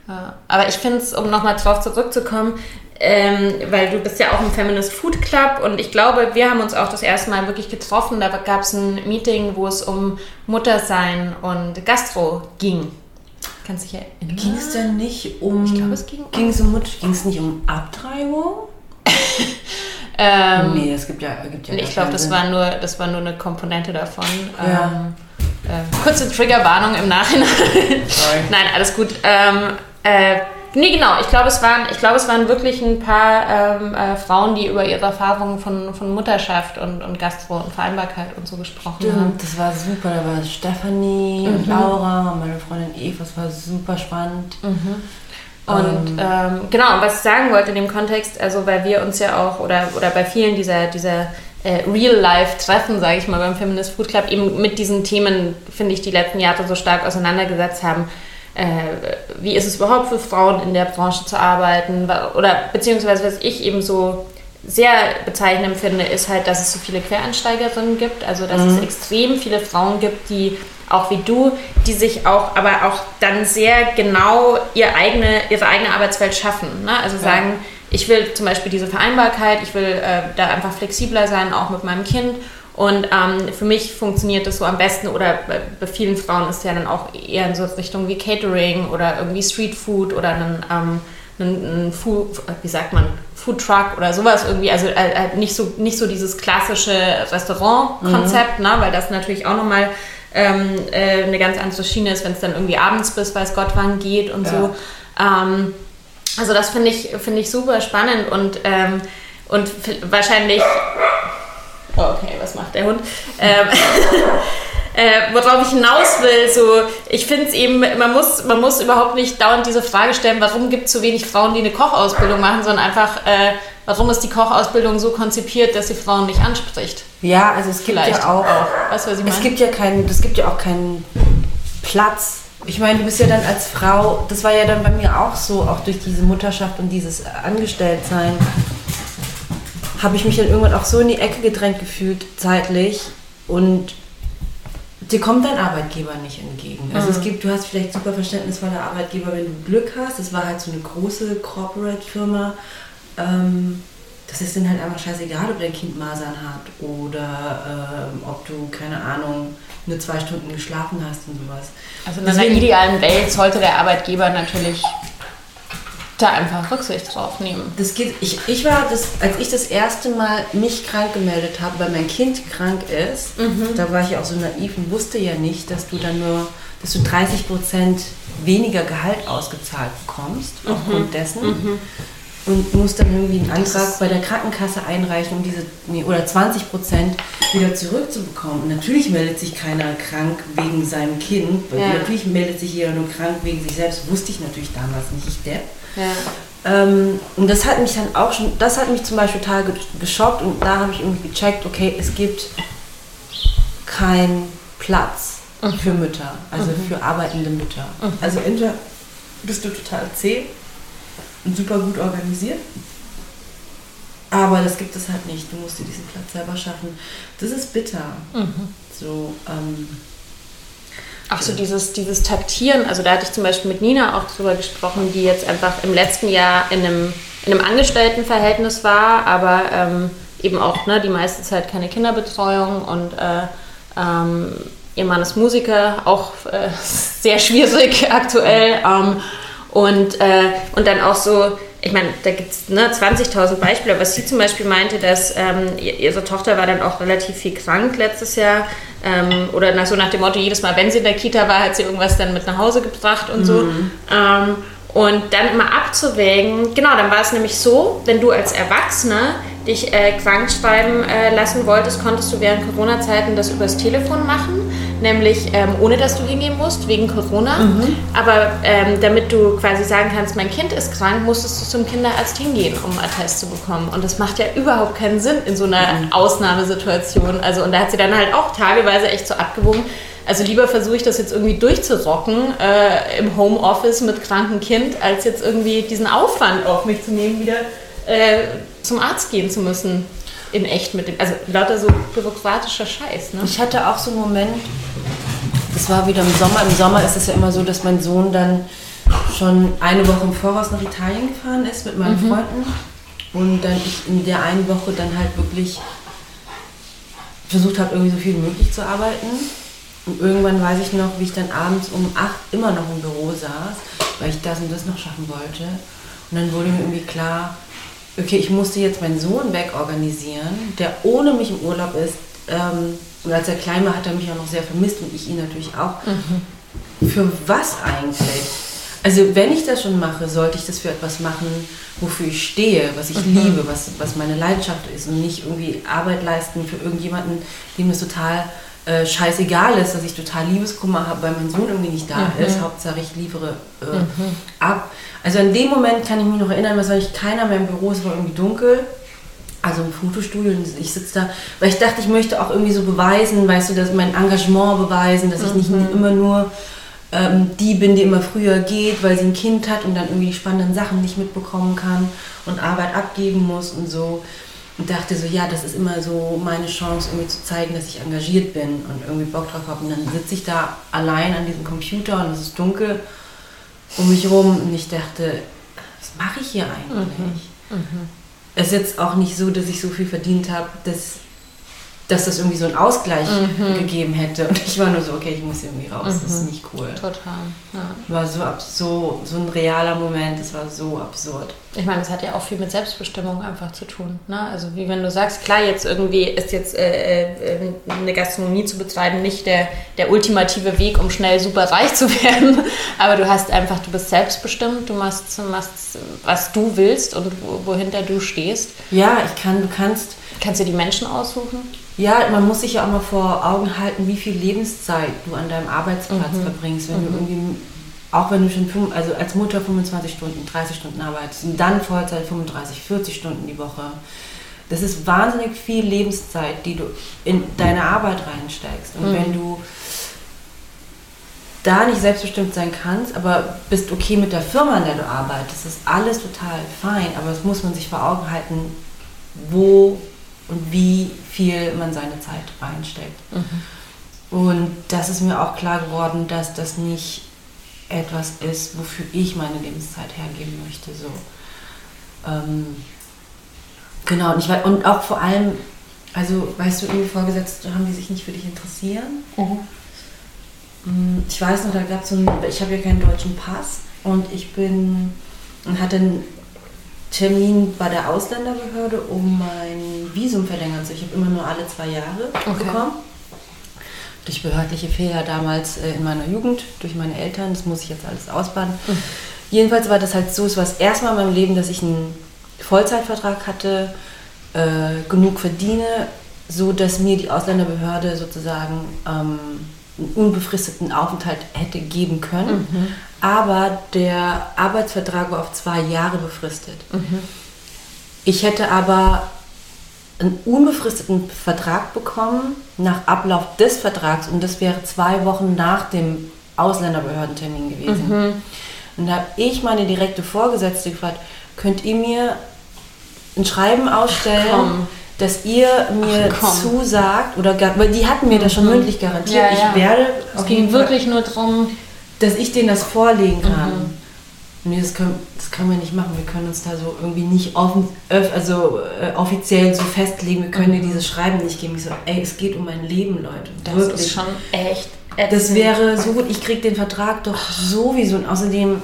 Ja. Aber ich finde es, um nochmal drauf zurückzukommen, ähm, weil du bist ja auch im Feminist Food Club und ich glaube, wir haben uns auch das erste Mal wirklich getroffen. Da gab es ein Meeting, wo es um Muttersein und Gastro ging. Kannst dich erinnern? Ging es denn nicht um. Ich glaube, es ging, ging um. um ging es nicht um Abtreibung? ähm, nee, es gibt ja. Gibt ja ich glaube, das, war nur, das war nur eine Komponente davon. Ja. Ähm, äh, kurze Triggerwarnung im Nachhinein. Nein, alles gut. Ähm, äh, nee, genau. Ich glaube, es, waren, es waren wirklich ein paar ähm, äh, Frauen, die über ihre Erfahrungen von, von Mutterschaft und, und Gastro und Vereinbarkeit und so gesprochen Stimmt, haben. Das war super. Da war Stefanie mhm. und Laura und meine Freundin Eva. Das war super spannend. Mhm. Und ähm, ähm genau, und was ich sagen wollte in dem Kontext, also weil wir uns ja auch oder, oder bei vielen dieser, dieser äh, Real-Life-Treffen, sage ich mal, beim Feminist Food Club eben mit diesen Themen, finde ich, die letzten Jahre so stark auseinandergesetzt haben. Äh, wie ist es überhaupt für Frauen in der Branche zu arbeiten? Oder beziehungsweise, was ich eben so sehr bezeichnend finde, ist halt, dass es so viele Quereinsteigerinnen gibt, also dass mhm. es extrem viele Frauen gibt, die auch wie du, die sich auch, aber auch dann sehr genau ihr eigene, ihre eigene Arbeitswelt schaffen. Ne? Also ja. sagen, ich will zum Beispiel diese Vereinbarkeit, ich will äh, da einfach flexibler sein, auch mit meinem Kind. Und ähm, für mich funktioniert das so am besten oder bei, vielen Frauen ist ja dann auch eher in so Richtung wie Catering oder irgendwie Street Food oder ein, ähm, ein, ein Food, wie sagt man, Food Truck oder sowas irgendwie. Also äh, äh nicht, so, nicht so dieses klassische Restaurant-Konzept, mhm. ne, weil das natürlich auch nochmal ähm, äh, eine ganz andere Schiene ist, wenn es dann irgendwie abends bis weiß Gott wann geht und ja. so. Ähm, also das finde ich, find ich super spannend und, ähm, und wahrscheinlich... Oh, okay, was macht der Hund? Ähm, äh, worauf ich hinaus will, so, ich finde es eben, man muss, man muss überhaupt nicht dauernd diese Frage stellen, warum gibt es so wenig Frauen, die eine Kochausbildung machen, sondern einfach, äh, warum ist die Kochausbildung so konzipiert, dass sie Frauen nicht anspricht? Ja, also es gibt Vielleicht ja auch, weißt, was ich meine? es gibt ja keinen, es gibt ja auch keinen Platz ich meine, du bist ja dann als Frau, das war ja dann bei mir auch so, auch durch diese Mutterschaft und dieses Angestelltsein, habe ich mich dann irgendwann auch so in die Ecke gedrängt gefühlt, zeitlich. Und dir kommt dein Arbeitgeber nicht entgegen. Also mhm. es gibt, du hast vielleicht super verständnisvolle Arbeitgeber, wenn du Glück hast. Das war halt so eine große Corporate-Firma. Ähm, das ist dann halt einfach scheißegal, ob dein Kind Masern hat oder ähm, ob du, keine Ahnung, nur zwei Stunden geschlafen hast und sowas. Also in einer idealen Welt sollte der Arbeitgeber natürlich da einfach Rücksicht drauf nehmen. Das geht, ich, ich war, das, als ich das erste Mal mich krank gemeldet habe, weil mein Kind krank ist, mhm. da war ich auch so naiv und wusste ja nicht, dass du dann nur, dass du 30 Prozent weniger Gehalt ausgezahlt bekommst, mhm. aufgrund dessen. Mhm und muss dann irgendwie einen Antrag bei der Krankenkasse einreichen, um diese, nee, oder 20 Prozent wieder zurückzubekommen. Und natürlich meldet sich keiner krank wegen seinem Kind. Ja. Natürlich meldet sich jeder nur krank wegen sich selbst. Wusste ich natürlich damals nicht, ich Depp. Ja. Ähm, und das hat mich dann auch schon, das hat mich zum Beispiel total geschockt und da habe ich irgendwie gecheckt, okay, es gibt keinen Platz mhm. für Mütter, also mhm. für arbeitende Mütter. Mhm. Also entweder bist du total zäh und super gut organisiert. Aber das gibt es halt nicht. Du musst dir diesen Platz selber schaffen. Das ist bitter. Mhm. So, ähm, Ach so, dieses, dieses Taktieren, also da hatte ich zum Beispiel mit Nina auch drüber gesprochen, die jetzt einfach im letzten Jahr in einem, in einem Angestelltenverhältnis war, aber ähm, eben auch ne, die meiste Zeit keine Kinderbetreuung und äh, ähm, ihr Mann ist Musiker, auch äh, sehr schwierig aktuell. Ähm, und, äh, und dann auch so, ich meine, da gibt es ne, 20.000 Beispiele, aber sie zum Beispiel meinte, dass ähm, ihre Tochter war dann auch relativ viel krank letztes Jahr. Ähm, oder nach, so nach dem Motto, jedes Mal, wenn sie in der Kita war, hat sie irgendwas dann mit nach Hause gebracht und mhm. so. Ähm, und dann immer abzuwägen, genau, dann war es nämlich so, wenn du als Erwachsener dich äh, krank schreiben äh, lassen wolltest, konntest du während Corona-Zeiten das übers Telefon machen, nämlich ähm, ohne dass du hingehen musst, wegen Corona. Mhm. Aber ähm, damit du quasi sagen kannst, mein Kind ist krank, musstest du zum Kinderarzt hingehen, um einen Attest zu bekommen. Und das macht ja überhaupt keinen Sinn in so einer mhm. Ausnahmesituation. Also, und da hat sie dann halt auch tageweise echt so abgewogen. Also lieber versuche ich das jetzt irgendwie durchzurocken äh, im Homeoffice mit krankem Kind, als jetzt irgendwie diesen Aufwand auf mich zu nehmen, wieder äh, zum Arzt gehen zu müssen. In echt mit dem, also lauter so bürokratischer Scheiß. Ne? Ich hatte auch so einen Moment, das war wieder im Sommer. Im Sommer ist es ja immer so, dass mein Sohn dann schon eine Woche im Voraus nach Italien gefahren ist mit meinen mhm. Freunden. Und dann ich in der einen Woche dann halt wirklich versucht habe, irgendwie so viel wie möglich zu arbeiten. Und irgendwann weiß ich noch, wie ich dann abends um 8 immer noch im Büro saß, weil ich das und das noch schaffen wollte. Und dann wurde mir irgendwie klar, okay, ich musste jetzt meinen Sohn wegorganisieren, der ohne mich im Urlaub ist. Ähm, und als er klein war, hat er mich auch noch sehr vermisst und ich ihn natürlich auch. Mhm. Für was eigentlich? Also wenn ich das schon mache, sollte ich das für etwas machen, wofür ich stehe, was ich mhm. liebe, was, was meine Leidenschaft ist und nicht irgendwie Arbeit leisten für irgendjemanden, dem es total äh, scheißegal ist, dass ich total Liebeskummer habe, weil mein Sohn irgendwie nicht da mhm. ist. Hauptsache ich liefere äh, mhm. ab. Also in dem Moment kann ich mich noch erinnern, was ich keiner mehr im Büro, es war irgendwie dunkel. Also im Fotostudio und ich sitze da, weil ich dachte, ich möchte auch irgendwie so beweisen, weißt du, dass mein Engagement beweisen, dass ich nicht mhm. immer nur ähm, die bin, die immer früher geht, weil sie ein Kind hat und dann irgendwie die spannenden Sachen nicht mitbekommen kann und Arbeit abgeben muss und so und dachte so, ja, das ist immer so meine Chance, irgendwie zu zeigen, dass ich engagiert bin und irgendwie Bock drauf habe. Und dann sitze ich da allein an diesem Computer und es ist dunkel um mich rum und ich dachte, was mache ich hier eigentlich? Mhm. Mhm. Es ist jetzt auch nicht so, dass ich so viel verdient habe, dass dass das irgendwie so einen Ausgleich mhm. gegeben hätte. Und ich war nur so, okay, ich muss irgendwie raus, mhm. das ist mhm. nicht cool. Total. Ja. War so, so, so ein realer Moment, das war so absurd. Ich meine, es hat ja auch viel mit Selbstbestimmung einfach zu tun. Ne? Also wie wenn du sagst, klar, jetzt irgendwie ist jetzt äh, äh, eine Gastronomie zu betreiben nicht der, der ultimative Weg, um schnell super reich zu werden, aber du hast einfach, du bist selbstbestimmt, du machst, machst was du willst und wohinter du stehst. Ja, ich kann, du kannst... Kannst du die Menschen aussuchen? Ja, man muss sich ja auch mal vor Augen halten, wie viel Lebenszeit du an deinem Arbeitsplatz mhm. verbringst, wenn mhm. du irgendwie, auch wenn du schon, also als Mutter 25 Stunden, 30 Stunden arbeitest und dann Vollzeit 35, 40 Stunden die Woche. Das ist wahnsinnig viel Lebenszeit, die du in deine Arbeit reinsteckst. Und mhm. wenn du da nicht selbstbestimmt sein kannst, aber bist okay mit der Firma, in der du arbeitest, ist alles total fein, aber das muss man sich vor Augen halten, wo und wie viel man seine Zeit reinsteckt. Mhm. Und das ist mir auch klar geworden, dass das nicht etwas ist, wofür ich meine Lebenszeit hergeben möchte. So. Ähm, genau, und, ich, und auch vor allem, also weißt du, irgendwie Vorgesetzte haben die sich nicht für dich interessieren. Mhm. Mm, ich weiß noch, da gab es so einen, ich habe ja keinen deutschen Pass und ich bin und hatte einen Termin bei der Ausländerbehörde, um mein Visum verlängern zu. Ich habe immer nur alle zwei Jahre okay. bekommen. Durch behördliche Fehler damals äh, in meiner Jugend, durch meine Eltern, das muss ich jetzt alles ausbaden. Mhm. Jedenfalls war das halt so, es war das erste Mal in meinem Leben, dass ich einen Vollzeitvertrag hatte, äh, genug verdiene, so dass mir die Ausländerbehörde sozusagen ähm, einen unbefristeten Aufenthalt hätte geben können. Mhm. Aber der Arbeitsvertrag war auf zwei Jahre befristet. Mhm. Ich hätte aber einen unbefristeten Vertrag bekommen nach Ablauf des Vertrags und das wäre zwei Wochen nach dem Ausländerbehördentermin gewesen. Mhm. Und da habe ich meine direkte Vorgesetzte gefragt, könnt ihr mir ein Schreiben ausstellen, dass ihr mir Ach, zusagt, oder weil die hatten mir das schon mhm. mündlich garantiert, ja, ja. ich werde. Es ging wirklich nur darum, dass ich denen das vorlegen kann. Mhm. Nee, das können, das können wir nicht machen. Wir können uns da so irgendwie nicht offen, also, äh, offiziell so festlegen. Wir können mhm. dir dieses Schreiben nicht geben. Ich so, ey, es geht um mein Leben, Leute. Das Wirklich. ist schon echt. Ätzend. Das wäre so gut. Ich kriege den Vertrag doch sowieso. Und außerdem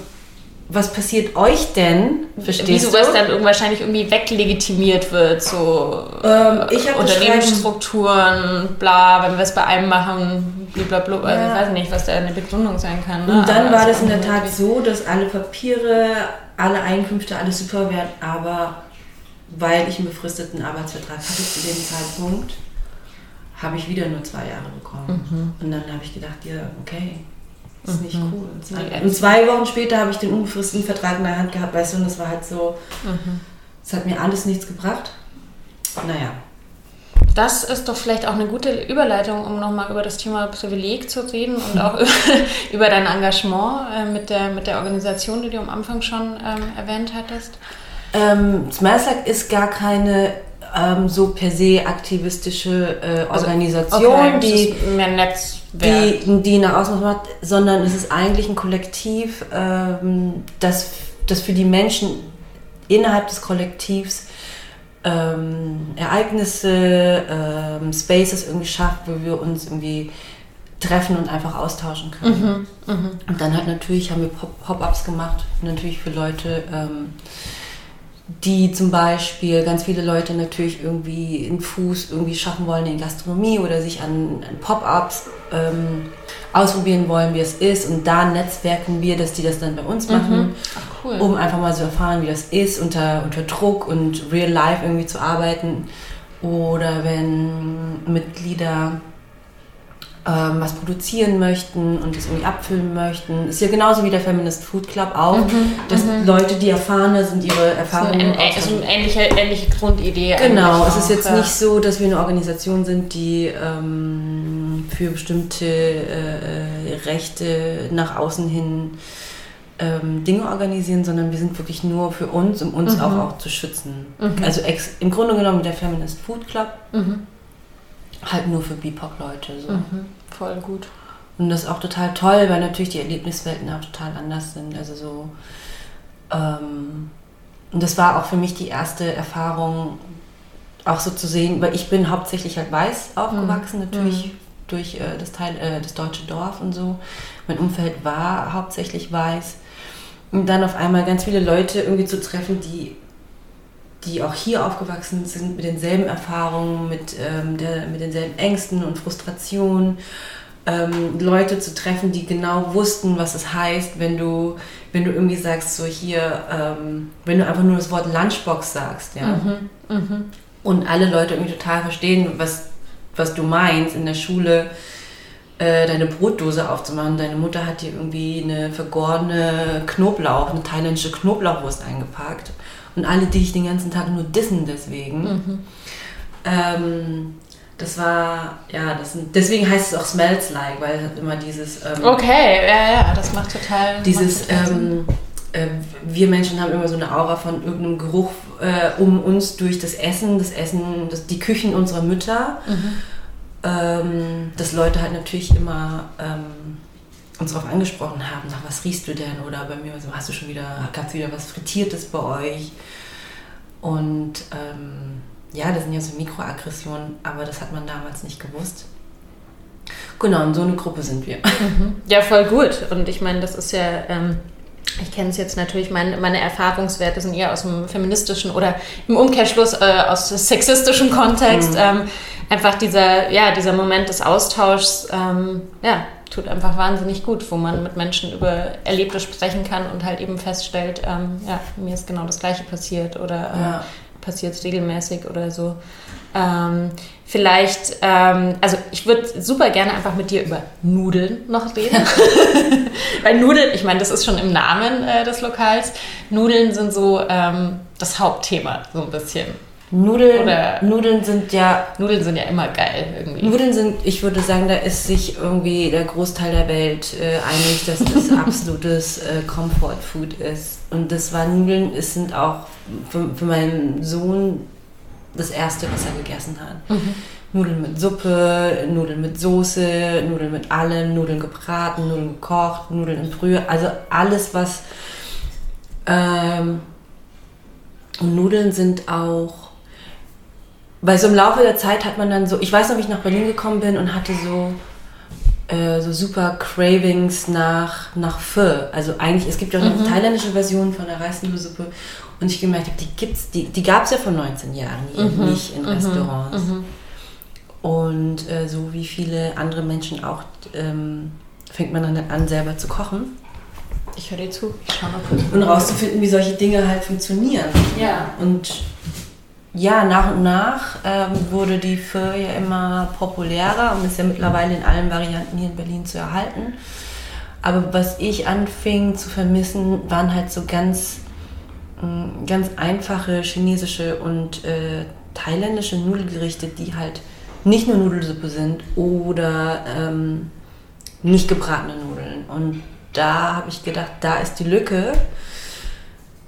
was passiert euch denn? Verstehst Wie sowas du? dann wahrscheinlich irgendwie weglegitimiert wird, so ähm, Unternehmensstrukturen, bla, wenn wir es bei einem machen, blablabla, also ja. ich weiß nicht, was da eine Begründung sein kann. Ne? Und dann aber war das in der Tat so, dass alle Papiere, alle Einkünfte, alles super wären, aber weil ich einen befristeten Arbeitsvertrag hatte zu dem Zeitpunkt, habe ich wieder nur zwei Jahre bekommen. Mhm. Und dann habe ich gedacht, ja, okay, ist nicht mhm. cool. Nee, und zwei Wochen später habe ich den unbefristeten Vertrag in der Hand gehabt, weißt du, und das war halt so, es mhm. hat mir alles nichts gebracht. Naja. Das ist doch vielleicht auch eine gute Überleitung, um nochmal über das Thema Privileg zu reden und auch über dein Engagement äh, mit, der, mit der Organisation, die du am Anfang schon ähm, erwähnt hattest. Ähm, Smelslack ist gar keine ähm, so per se aktivistische äh, also, Organisation, okay, die, die, die nach außen macht, sondern es ist eigentlich ein Kollektiv, ähm, das, das für die Menschen innerhalb des Kollektivs ähm, Ereignisse, ähm, Spaces irgendwie schafft, wo wir uns irgendwie treffen und einfach austauschen können. Mhm, mh. Und dann halt natürlich haben wir Pop-ups gemacht, natürlich für Leute, ähm, die zum Beispiel ganz viele Leute natürlich irgendwie einen Fuß irgendwie schaffen wollen in Gastronomie oder sich an, an Pop-ups ähm, ausprobieren wollen, wie es ist. Und da netzwerken wir, dass die das dann bei uns machen, mhm. Ach, cool. um einfach mal zu erfahren, wie das ist, unter, unter Druck und real life irgendwie zu arbeiten. Oder wenn Mitglieder ähm, was produzieren möchten und das irgendwie abfilmen möchten. Ist ja genauso wie der Feminist Food Club auch, mhm, dass mhm. Leute, die erfahrener sind, ihre Erfahrungen. So ein, eine ähnliche, ähnliche Grundidee. Genau, es ist jetzt ja. nicht so, dass wir eine Organisation sind, die ähm, für bestimmte äh, Rechte nach außen hin ähm, Dinge organisieren, sondern wir sind wirklich nur für uns, um uns mhm. auch, auch zu schützen. Mhm. Also ex, im Grunde genommen der Feminist Food Club. Mhm. Halt nur für BIPOC-Leute. So. Voll gut. Und das ist auch total toll, weil natürlich die Erlebniswelten auch total anders sind. Also so. Ähm, und das war auch für mich die erste Erfahrung, auch so zu sehen, weil ich bin hauptsächlich halt weiß aufgewachsen, mhm. natürlich mhm. durch äh, das Teil, äh, das deutsche Dorf und so. Mein Umfeld war hauptsächlich weiß. Und dann auf einmal ganz viele Leute irgendwie zu treffen, die die auch hier aufgewachsen sind mit denselben Erfahrungen, mit, ähm, der, mit denselben Ängsten und Frustrationen. Ähm, Leute zu treffen, die genau wussten, was es heißt, wenn du, wenn du irgendwie sagst, so hier, ähm, wenn du einfach nur das Wort Lunchbox sagst, ja. Mhm, mh. Und alle Leute irgendwie total verstehen, was, was du meinst in der Schule, äh, deine Brotdose aufzumachen. Deine Mutter hat dir irgendwie eine vergorene Knoblauch, eine thailändische Knoblauchwurst eingepackt und alle dich den ganzen Tag nur dissen deswegen. Mhm. Ähm, das war, ja, das, deswegen heißt es auch Smells Like, weil es hat immer dieses. Ähm, okay, ja, ja, das macht total. Dieses, macht total ähm, äh, wir Menschen haben immer so eine Aura von irgendeinem Geruch äh, um uns durch das Essen, das Essen, das, die Küchen unserer Mütter. Mhm. Ähm, dass Leute halt natürlich immer ähm, uns darauf angesprochen haben, nach was riechst du denn? Oder bei mir so, hast du schon wieder, gab es wieder was Frittiertes bei euch? Und ähm, ja, das sind ja so Mikroaggressionen, aber das hat man damals nicht gewusst. Genau, und so eine Gruppe sind wir. Mhm. Ja, voll gut. Und ich meine, das ist ja, ähm, ich kenne es jetzt natürlich, mein, meine Erfahrungswerte sind eher aus dem feministischen oder im Umkehrschluss äh, aus sexistischen Kontext. Mhm. Ähm, einfach dieser, ja, dieser Moment des Austauschs, ähm, ja, tut einfach wahnsinnig gut, wo man mit Menschen über Erlebtes sprechen kann und halt eben feststellt, ähm, ja, mir ist genau das Gleiche passiert oder äh, ja. passiert es regelmäßig oder so. Ähm, vielleicht, ähm, also ich würde super gerne einfach mit dir über Nudeln noch reden. Weil Nudeln, ich meine, das ist schon im Namen äh, des Lokals. Nudeln sind so ähm, das Hauptthema, so ein bisschen. Nudeln, Oder Nudeln sind ja. Nudeln sind ja immer geil irgendwie. Nudeln sind, ich würde sagen, da ist sich irgendwie der Großteil der Welt äh, einig, dass das absolutes äh, Comfort Food ist. Und das war Nudeln, es sind auch für, für meinen Sohn das erste, was er gegessen hat. Mhm. Nudeln mit Suppe, Nudeln mit Soße, Nudeln mit allem, Nudeln gebraten, Nudeln gekocht, Nudeln in Brühe, also alles, was. Ähm, und Nudeln sind auch weil so im Laufe der Zeit hat man dann so, ich weiß noch, wie ich nach Berlin gekommen bin und hatte so, äh, so super Cravings nach, nach Pho. Also eigentlich, es gibt ja auch mhm. eine thailändische Version von der Reisnudelsuppe und ich gemerkt habe, die gibt's, die, die gab es ja vor 19 Jahren mhm. nicht in mhm. Restaurants. Mhm. Und äh, so wie viele andere Menschen auch, ähm, fängt man dann an, selber zu kochen. Ich höre dir zu, ich schau mal kurz. Und rauszufinden, wie solche Dinge halt funktionieren. Ja. Und ja, nach und nach ähm, wurde die Pho ja immer populärer und ist ja mittlerweile in allen Varianten hier in Berlin zu erhalten. Aber was ich anfing zu vermissen, waren halt so ganz, mm, ganz einfache chinesische und äh, thailändische Nudelgerichte, die halt nicht nur Nudelsuppe sind oder ähm, nicht gebratene Nudeln. Und da habe ich gedacht, da ist die Lücke,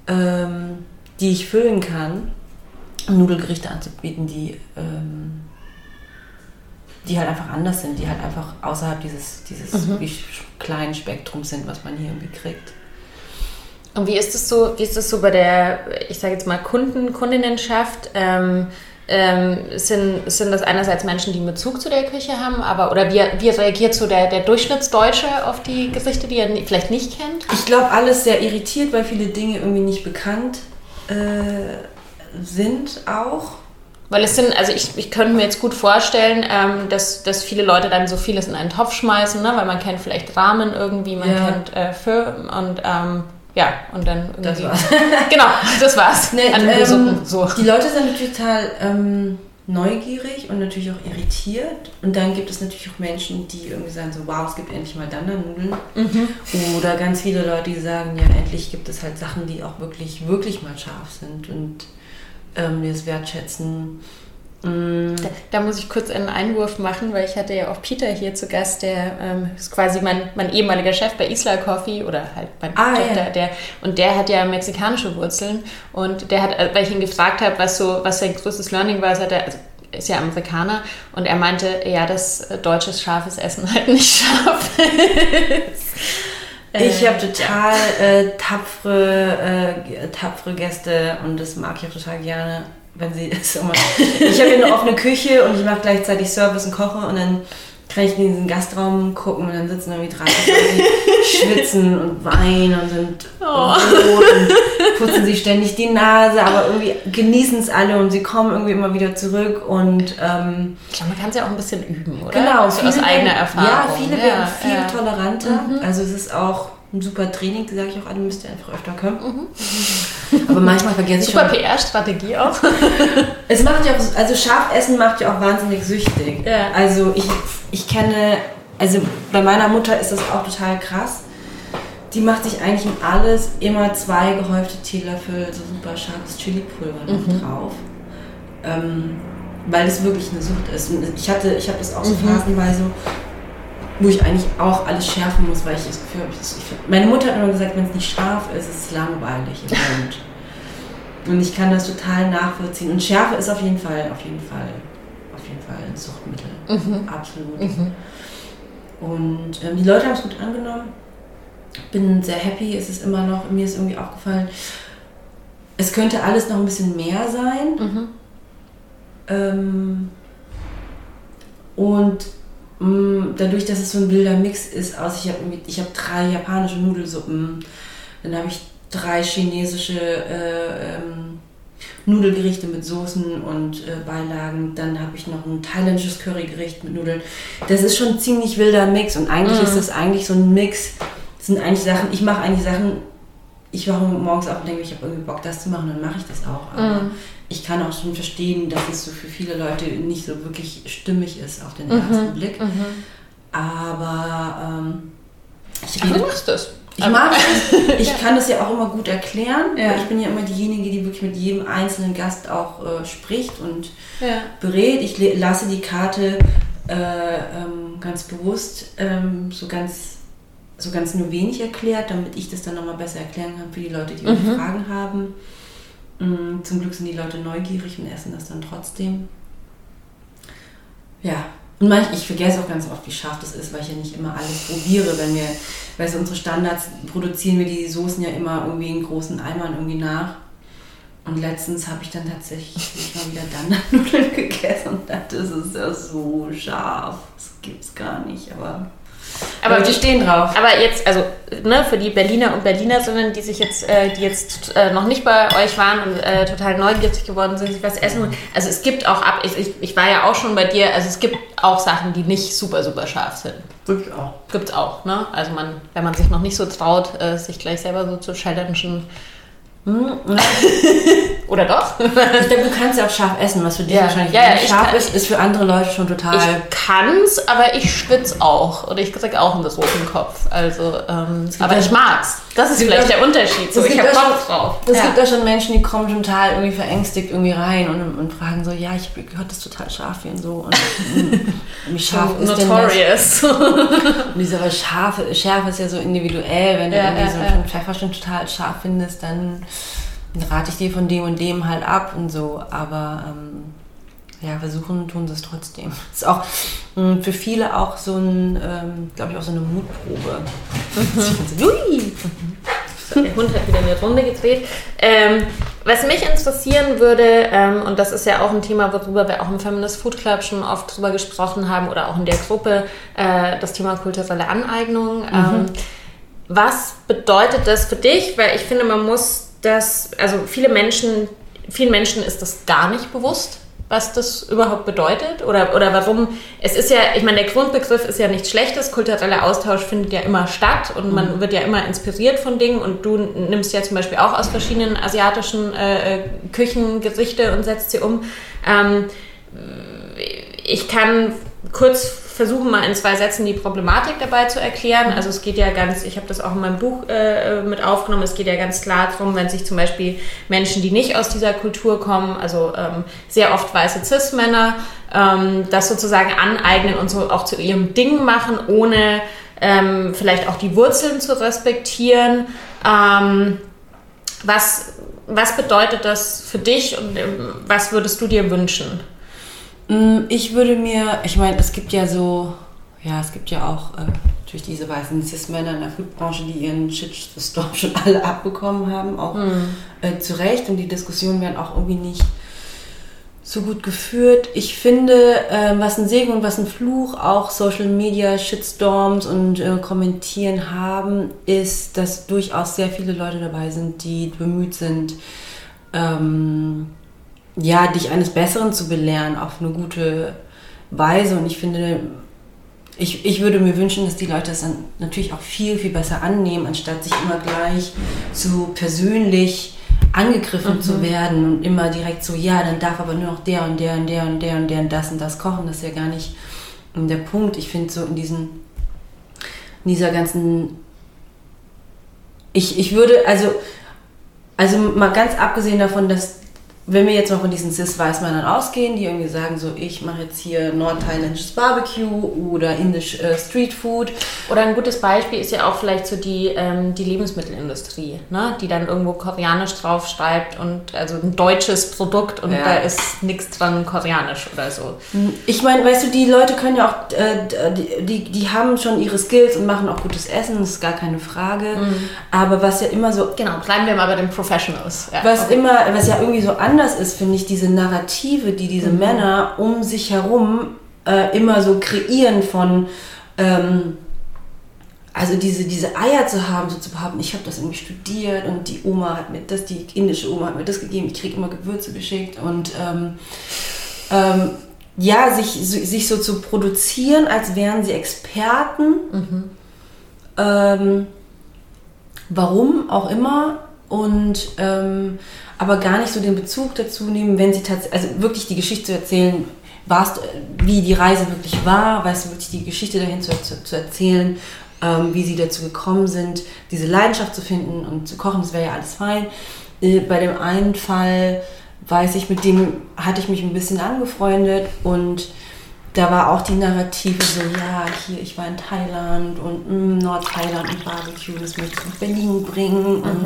ähm, die ich füllen kann, Nudelgerichte anzubieten, die, ähm, die halt einfach anders sind, die halt einfach außerhalb dieses, dieses mhm. kleinen Spektrums sind, was man hier irgendwie kriegt. Und wie ist es so, wie ist es so bei der, ich sage jetzt mal, Kunden, Kundinnenschaft? Ähm, ähm, sind, sind das einerseits Menschen, die einen Bezug zu der Küche haben, aber oder wie, wie reagiert so der, der Durchschnittsdeutsche auf die Gesichter, die er vielleicht nicht kennt? Ich glaube, alles sehr irritiert, weil viele Dinge irgendwie nicht bekannt äh, sind auch. Weil es sind, also ich, ich könnte mir jetzt gut vorstellen, ähm, dass, dass viele Leute dann so vieles in einen Topf schmeißen, ne? weil man kennt vielleicht Rahmen irgendwie, man ja. kennt äh, Fö und ähm, ja, und dann irgendwie. Das war's. genau, das war's. Nee, ähm, so. Die Leute sind natürlich total ähm, neugierig und natürlich auch irritiert. Und dann gibt es natürlich auch Menschen, die irgendwie sagen so, wow, es gibt endlich mal Dandernudeln. Mhm. Oder ganz viele Leute, die sagen, ja, endlich gibt es halt Sachen, die auch wirklich, wirklich mal scharf sind und ähm, die es wertschätzen. Mm. Da, da, muss ich kurz einen Einwurf machen, weil ich hatte ja auch Peter hier zu Gast, der ähm, ist quasi mein, mein ehemaliger Chef bei Isla Coffee oder halt mein ah, Chef, ja. der, und der hat ja mexikanische Wurzeln und der hat, äh, weil ich ihn gefragt habe, was so, was sein größtes Learning war, hat er, also ist ja Amerikaner und er meinte, ja, dass äh, deutsches scharfes Essen halt nicht scharf ist. Ich habe total äh, tapfere, äh, tapfere Gäste und das mag ich auch total gerne wenn sie ist immer. Ich habe hier eine offene Küche und ich mache gleichzeitig Service und koche und dann kann ich in diesen Gastraum gucken und dann sitzen irgendwie drei die schwitzen und weinen und sind oh. rot und putzen sich ständig die Nase, aber irgendwie genießen es alle und sie kommen irgendwie immer wieder zurück und ähm, ich glaube, man kann es ja auch ein bisschen üben, oder? Genau, also aus eigener Erfahrung. Ja, viele ja, werden viel ja. toleranter. Mhm. Also es ist auch ein super Training, die sage ich auch alle, müsst ihr einfach öfter kommen. Mhm. Aber manchmal vergesse ich Super PR-Strategie auch. es macht ja auch, also scharf essen macht ja auch wahnsinnig süchtig. Ja. Also ich, ich kenne, also bei meiner Mutter ist das auch total krass. Die macht sich eigentlich in alles immer zwei gehäufte Teelöffel so super scharfes Chili-Pulver mhm. drauf. Ähm, weil es wirklich eine Sucht ist. Und ich hatte, ich habe das auch so mhm. phasenweise wo ich eigentlich auch alles schärfen muss, weil ich das Gefühl habe, ich, meine Mutter hat immer gesagt, wenn es nicht scharf ist, ist es langweilig im Mund. Und ich kann das total nachvollziehen. Und Schärfe ist auf jeden Fall, auf jeden Fall, auf jeden Fall ein Suchtmittel. Mhm. Absolut. Mhm. Und ähm, die Leute haben es gut angenommen. Bin sehr happy. Es ist immer noch, mir ist irgendwie aufgefallen, es könnte alles noch ein bisschen mehr sein. Mhm. Ähm, und dadurch, dass es so ein wilder Mix ist aus, ich habe ich hab drei japanische Nudelsuppen, dann habe ich drei chinesische äh, ähm, Nudelgerichte mit Soßen und äh, Beilagen, dann habe ich noch ein thailändisches Currygericht mit Nudeln. Das ist schon ein ziemlich wilder Mix und eigentlich mm. ist das eigentlich so ein Mix. Das sind eigentlich Sachen, ich mache eigentlich Sachen, ich wache morgens auf und denke, ich habe irgendwie Bock, das zu machen, dann mache ich das auch. Aber mm ich kann auch schon verstehen, dass es so für viele Leute nicht so wirklich stimmig ist auf den mhm. ersten Blick. Mhm. Aber ähm, ich rede, du machst das. Ich mag es. Ich kann das ja auch immer gut erklären. Ja. Ich bin ja immer diejenige, die wirklich mit jedem einzelnen Gast auch äh, spricht und ja. berät. Ich lasse die Karte äh, ähm, ganz bewusst ähm, so ganz so ganz nur wenig erklärt, damit ich das dann nochmal besser erklären kann für die Leute, die mhm. Fragen haben. Mm, zum Glück sind die Leute neugierig und essen das dann trotzdem. Ja, und manchmal, ich vergesse auch ganz oft, wie scharf das ist, weil ich ja nicht immer alles probiere. Wenn wir, weißt du, unsere Standards produzieren wir die Soßen ja immer irgendwie in großen Eimern irgendwie nach. Und letztens habe ich dann tatsächlich mal wieder Dandernudeln gegessen und dachte, das ist ja so scharf. Das gibt's gar nicht, aber aber die stehen drauf. Aber jetzt, also ne, für die Berliner und Berlinerinnen, die sich jetzt, äh, die jetzt äh, noch nicht bei euch waren und äh, total neugierig geworden sind, sich was essen. Also es gibt auch ab, ich, ich war ja auch schon bei dir, also es gibt auch Sachen, die nicht super, super scharf sind. Gibt's auch. Gibt's auch, ne? Also man, wenn man sich noch nicht so traut, äh, sich gleich selber so zu challengen, Hm, Oder doch? ich glaube, du kannst ja auch scharf essen, was für dich Ja. wahrscheinlich Ja, ja, scharf kann- ist, ist für andere Leute schon total. Ich kann's, aber ich schwitze auch. Und ich krieg auch einen roten Kopf. Also, ähm, aber ich mag's. Das ist vielleicht ja- der Unterschied. So, ich gibt hab ja Bock drauf. Es Ja. gibt ja schon Menschen, die kommen total irgendwie verängstigt irgendwie rein und, und fragen so, ja, ich habe gehört, das ist total scharf hier und so. Und, mm, wie scharf ist denn das? Notorious. Und diese aber Schärfe, Schärfe ist ja so individuell. Wenn du Ja, irgendwie so schon Pfeffer schon total scharf findest, dann rate ich dir von dem und dem halt ab und so. Aber ähm, ja, versuchen tun sie es trotzdem. Ist auch mh, für viele auch so ein, ähm, glaube ich, auch so eine Mutprobe. Mhm. So! Der Hund hat wieder eine Runde gedreht. Ähm, was mich interessieren würde, ähm, und das ist ja auch ein Thema, worüber wir auch im Feminist Food Club schon oft drüber gesprochen haben oder auch in der Gruppe, äh, das Thema kulturelle Aneignung. Ähm, was bedeutet das für dich? Weil ich finde, man muss das, also viele Menschen, vielen Menschen ist das gar nicht bewusst, was das überhaupt bedeutet oder, oder warum. Es ist ja, ich meine, der Grundbegriff ist ja nichts Schlechtes. Kultureller Austausch findet ja immer statt und man wird ja immer inspiriert von Dingen und du nimmst ja zum Beispiel auch aus verschiedenen asiatischen äh, Küchen Gerichte und setzt sie um. Ähm, ich kann kurz versuchen, mal in zwei Sätzen die Problematik dabei zu erklären. Also es geht ja ganz, ich habe das auch in meinem Buch äh, mit aufgenommen, es geht ja ganz klar darum, wenn sich zum Beispiel Menschen, die nicht aus dieser Kultur kommen, also ähm, sehr oft weiße Cis-Männer, ähm, das sozusagen aneignen und so auch zu ihrem Ding machen, ohne ähm, vielleicht auch die Wurzeln zu respektieren. Ähm, was, was bedeutet das für dich und ähm, was würdest du dir wünschen? Mm, Ich würde mir, ich meine, es gibt ja so, ja, es gibt ja auch äh, natürlich diese weißen Cis-Männer in der Foodbranche, die ihren Shitstorm schon alle abbekommen haben, auch äh, zu Recht. Und die Diskussionen werden auch irgendwie nicht so gut geführt. Ich finde, äh, was ein Segen und was ein Fluch auch Social Media Shitstorms und äh, Kommentieren haben, ist, dass durchaus sehr viele Leute dabei sind, die bemüht sind, ähm, ja, dich eines Besseren zu belehren auf eine gute Weise. Und ich finde, ich, ich würde mir wünschen, dass die Leute das dann natürlich auch viel, viel besser annehmen, anstatt sich immer gleich so persönlich angegriffen zu werden und immer direkt so, ja, dann darf aber nur noch der und der und der und der und der und das und das kochen. Das ist ja gar nicht ähm, der Punkt. Ich finde so in diesen, in dieser ganzen, ich, ich würde, also, also mal ganz abgesehen davon, dass wenn wir jetzt mal von diesen Cis-Weißmännern ausgehen, die irgendwie sagen, so ich mache jetzt hier nordthailändisches Barbecue oder indisch äh, Streetfood. Oder ein gutes Beispiel ist ja auch vielleicht so die, ähm, die Lebensmittelindustrie, ne? die dann irgendwo koreanisch draufschreibt und also ein deutsches Produkt und Ja. da ist nichts dran koreanisch oder so. Ich meine, weißt du, die Leute können ja auch, äh, die, die, die haben schon ihre Skills und machen auch gutes Essen, das ist gar keine Frage. Aber was ja immer so Genau, bleiben wir mal bei den Professionals. Ja, Was okay. immer, was ja irgendwie so anders ist, finde ich, diese Narrative, die diese Mhm. Männer um sich herum äh, immer so kreieren von, ähm, also diese, diese Eier zu haben, so zu behaupten, ich habe das irgendwie studiert und die Oma hat mir das, die indische Oma hat mir das gegeben, ich kriege immer Gewürze geschickt und ähm, ähm, ja, sich, so- sich so zu produzieren, als wären sie Experten. Ähm, warum auch immer und ähm, aber gar nicht so den Bezug dazu nehmen, wenn sie tatsächlich, also wirklich die Geschichte zu erzählen, warst, wie die Reise wirklich war, weißt du, wirklich die Geschichte dahin zu, zu, zu erzählen, ähm, wie sie dazu gekommen sind, diese Leidenschaft zu finden und zu kochen, das wäre ja alles fein. Äh, bei dem einen Fall weiß ich, mit dem hatte ich mich ein bisschen angefreundet und da war auch die Narrative so, ja, hier, ich war in Thailand und mh, Nordthailand und Barbecue, das möchte ich nach Berlin bringen und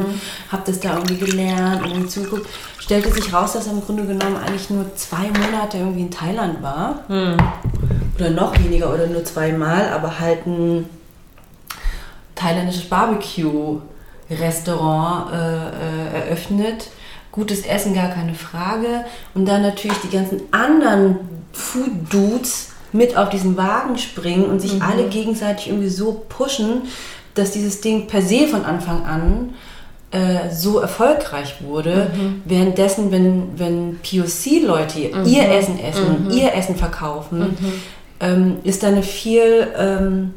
habe das da irgendwie gelernt und irgendwie zugeguckt. Stellte sich raus, dass er im Grunde genommen eigentlich nur zwei Monate irgendwie in Thailand war. Oder noch weniger oder nur zweimal, aber halt ein thailändisches Barbecue-Restaurant äh, äh, eröffnet. Gutes Essen, gar keine Frage. Und dann natürlich die ganzen anderen Food-Dudes mit auf diesen Wagen springen und sich alle gegenseitig irgendwie so pushen, dass dieses Ding per se von Anfang an äh, so erfolgreich wurde. Währenddessen, wenn, wenn POC-Leute ihr Essen essen und ihr Essen verkaufen, ähm, ist da eine viel... Ähm,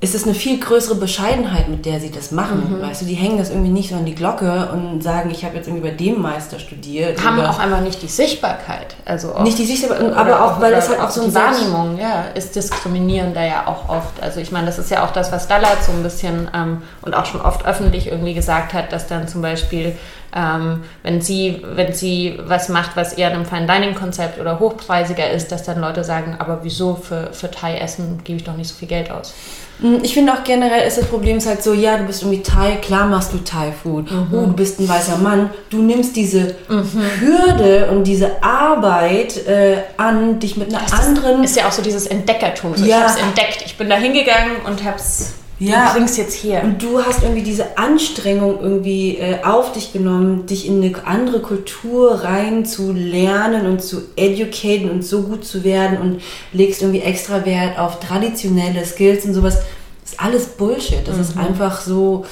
ist es eine viel größere Bescheidenheit, mit der sie das machen. Mhm. Weißt du, die hängen das irgendwie nicht so an die Glocke und sagen, ich habe jetzt irgendwie bei dem Meister studiert. Haben auch einfach nicht die Sichtbarkeit. Also oft. Nicht die Sichtbarkeit, aber auch, weil das halt auch so ein Wahrnehmung, ja, ist diskriminierender ja auch oft. Also ich meine, das ist ja auch das, was Dallat so ein bisschen ähm, und auch schon oft öffentlich irgendwie gesagt hat, dass dann zum Beispiel ähm, wenn, sie, wenn sie was macht, was eher einem Fine Dining Konzept oder hochpreisiger ist, dass dann Leute sagen, aber wieso für, für Thai-Essen gebe ich doch nicht so viel Geld aus. Hm, ich finde auch generell ist das Problem ist halt so, ja, du bist irgendwie Thai, klar machst du Thai-Food. Mhm. Oh, du bist ein weißer Mann. Du nimmst diese mhm. Hürde und diese Arbeit äh, an, dich mit einer das anderen... Ist ja auch so dieses Entdeckertum. So, ja. Ich habe es entdeckt. Ich bin da hingegangen und habe es ja. Du bringst jetzt hier. Und du hast irgendwie diese Anstrengung irgendwie äh, auf dich genommen, dich in eine andere Kultur rein zu lernen und zu educaten und so gut zu werden und legst irgendwie extra Wert auf traditionelle Skills und sowas. Das ist alles Bullshit. Das mhm. ist einfach so.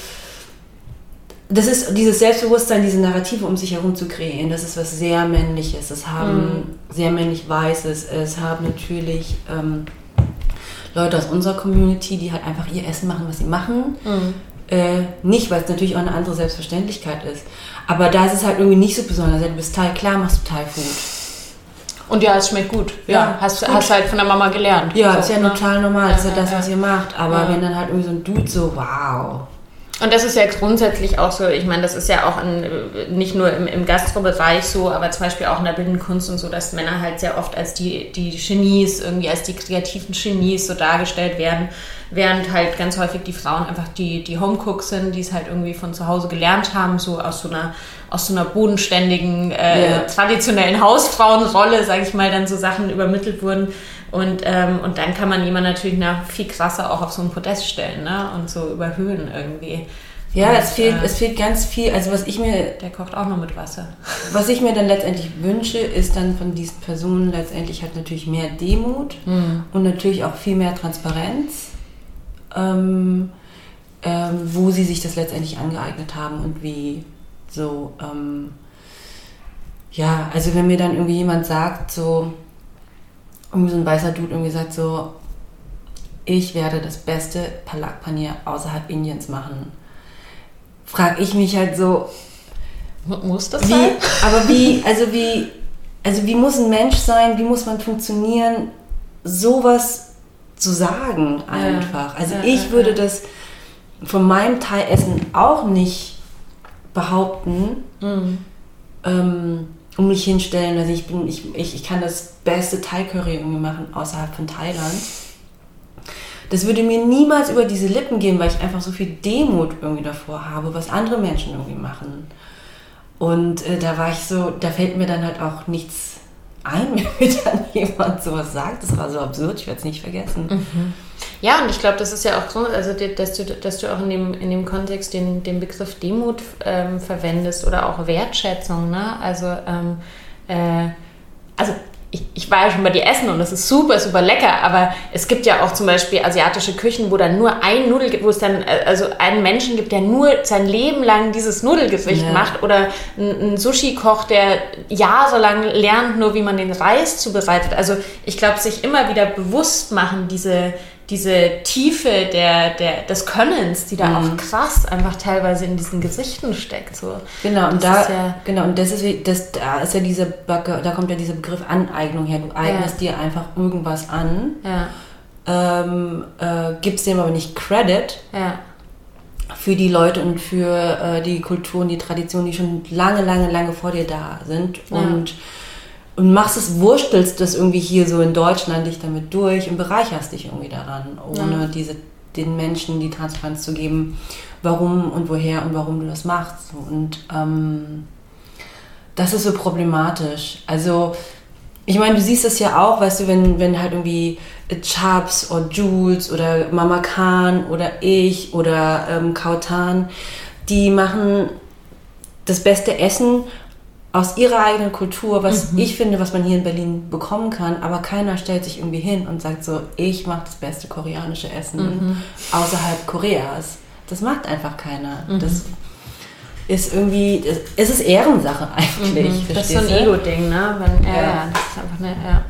Das ist dieses Selbstbewusstsein, diese Narrative um sich herum zu kreieren. Das ist was sehr Männliches. Das haben mhm. sehr männlich Weißes. Es haben natürlich. Ähm, Leute aus unserer Community, die halt einfach ihr Essen machen, was sie machen. Mhm. Äh, nicht, weil es natürlich auch eine andere Selbstverständlichkeit ist. Aber da ist es halt irgendwie nicht so besonders. Du bist Thai, klar machst du Thai-Food. Und ja, es schmeckt gut. Ja, ja hast, gut. hast halt von der Mama gelernt. Ja, so, ist ja ne? total normal. Das ist ja das, was ihr macht. Aber wenn dann halt irgendwie so ein Dude so, wow. Und das ist ja grundsätzlich auch so, ich meine, das ist ja auch in, nicht nur im, im Gastrobereich so, aber zum Beispiel auch in der bildenden Kunst und so, dass Männer halt sehr oft als die, die Genies, irgendwie als die kreativen Genies so dargestellt werden, während halt ganz häufig die Frauen einfach die, die Homecooks sind, die es halt irgendwie von zu Hause gelernt haben, so aus so einer, aus so einer bodenständigen, äh, ja. traditionellen Hausfrauenrolle, sage ich mal, dann so Sachen übermittelt wurden und, ähm, und dann kann man jemanden natürlich noch viel krasser auch auf so ein Podest stellen ne? und so überhöhen irgendwie. Ja, und, es, fehlt, äh, es fehlt ganz viel. Also was ich mir... Der kocht auch noch mit Wasser. Was ich mir dann letztendlich wünsche, ist dann von diesen Personen letztendlich halt natürlich mehr Demut mhm. und natürlich auch viel mehr Transparenz, ähm, ähm, wo sie sich das letztendlich angeeignet haben und wie so... Ähm, ja, also wenn mir dann irgendwie jemand sagt, so irgendwie so ein weißer Dude irgendwie sagt so, ich werde das beste Palak Paneer außerhalb Indiens machen. Frag ich mich halt so, muss das wie, sein? Aber wie, also wie, also wie muss ein Mensch sein, wie muss man funktionieren, sowas zu sagen einfach. Ja, also ja, ich ja, würde das von meinem Thai-Essen auch nicht behaupten. Mhm. Ähm, um mich hinstellen. Also ich bin, ich, ich, ich kann das beste Thai-Curry irgendwie machen außerhalb von Thailand. Das würde mir niemals über diese Lippen gehen, weil ich einfach so viel Demut irgendwie davor habe, was andere Menschen irgendwie machen. Und äh, da war ich so, da fällt mir dann halt auch nichts ein, wenn dann jemand sowas sagt. Das war so absurd, ich werde es nicht vergessen. Mhm. Ja, und ich glaube, das ist ja auch so, also dass du, dass du auch in dem, in dem Kontext den, den Begriff Demut ähm, verwendest oder auch Wertschätzung. Ne? Also, ähm, äh, also ich, ich, war ja schon bei dir essen und das ist super, super lecker, aber es gibt ja auch zum Beispiel asiatische Küchen, wo dann nur ein Nudel gibt, wo es dann äh, also einen Menschen gibt, der nur sein Leben lang dieses Nudelgericht ja. macht oder ein, Sushi-Koch, der jahrelang lernt, nur wie man den Reis zubereitet. Also ich glaube, sich immer wieder bewusst machen, diese, diese Tiefe der, der, des Könnens, die da mhm. auch krass einfach teilweise in diesen Gesichten steckt. So. Genau, und da, ja, genau, und das ist, das, da ist ja diese, da kommt ja dieser Begriff Aneignung her. Du eignest ja. dir einfach irgendwas an, ja. ähm, äh, gibst dem aber nicht Credit. Für die Leute und für äh, die Kulturen, die Traditionen, die schon lange, lange, lange vor dir da sind. Und und machst es, wurstelst das irgendwie hier so in Deutschland dich damit durch und bereicherst dich irgendwie daran, ohne ja. diese, den Menschen die Transparenz zu geben, warum und woher und warum du das machst. Und ähm, das ist so problematisch. Also, ich meine, du siehst es ja auch, weißt du, wenn, wenn halt irgendwie Chubbs oder Jules oder Mama Khan oder ich oder ähm, Kautan, die machen das beste Essen aus ihrer eigenen Kultur, was mhm. ich finde, was man hier in Berlin bekommen kann, aber keiner stellt sich irgendwie hin und sagt so, ich mache das beste koreanische Essen mhm. außerhalb Koreas. Das macht einfach keiner. Mhm. Das ist irgendwie, es ist Ehrensache eigentlich. Mhm. Das ist so ein Ego-Ding, ne? Wenn, ja, ja. ja, das ist einfach eine, ja.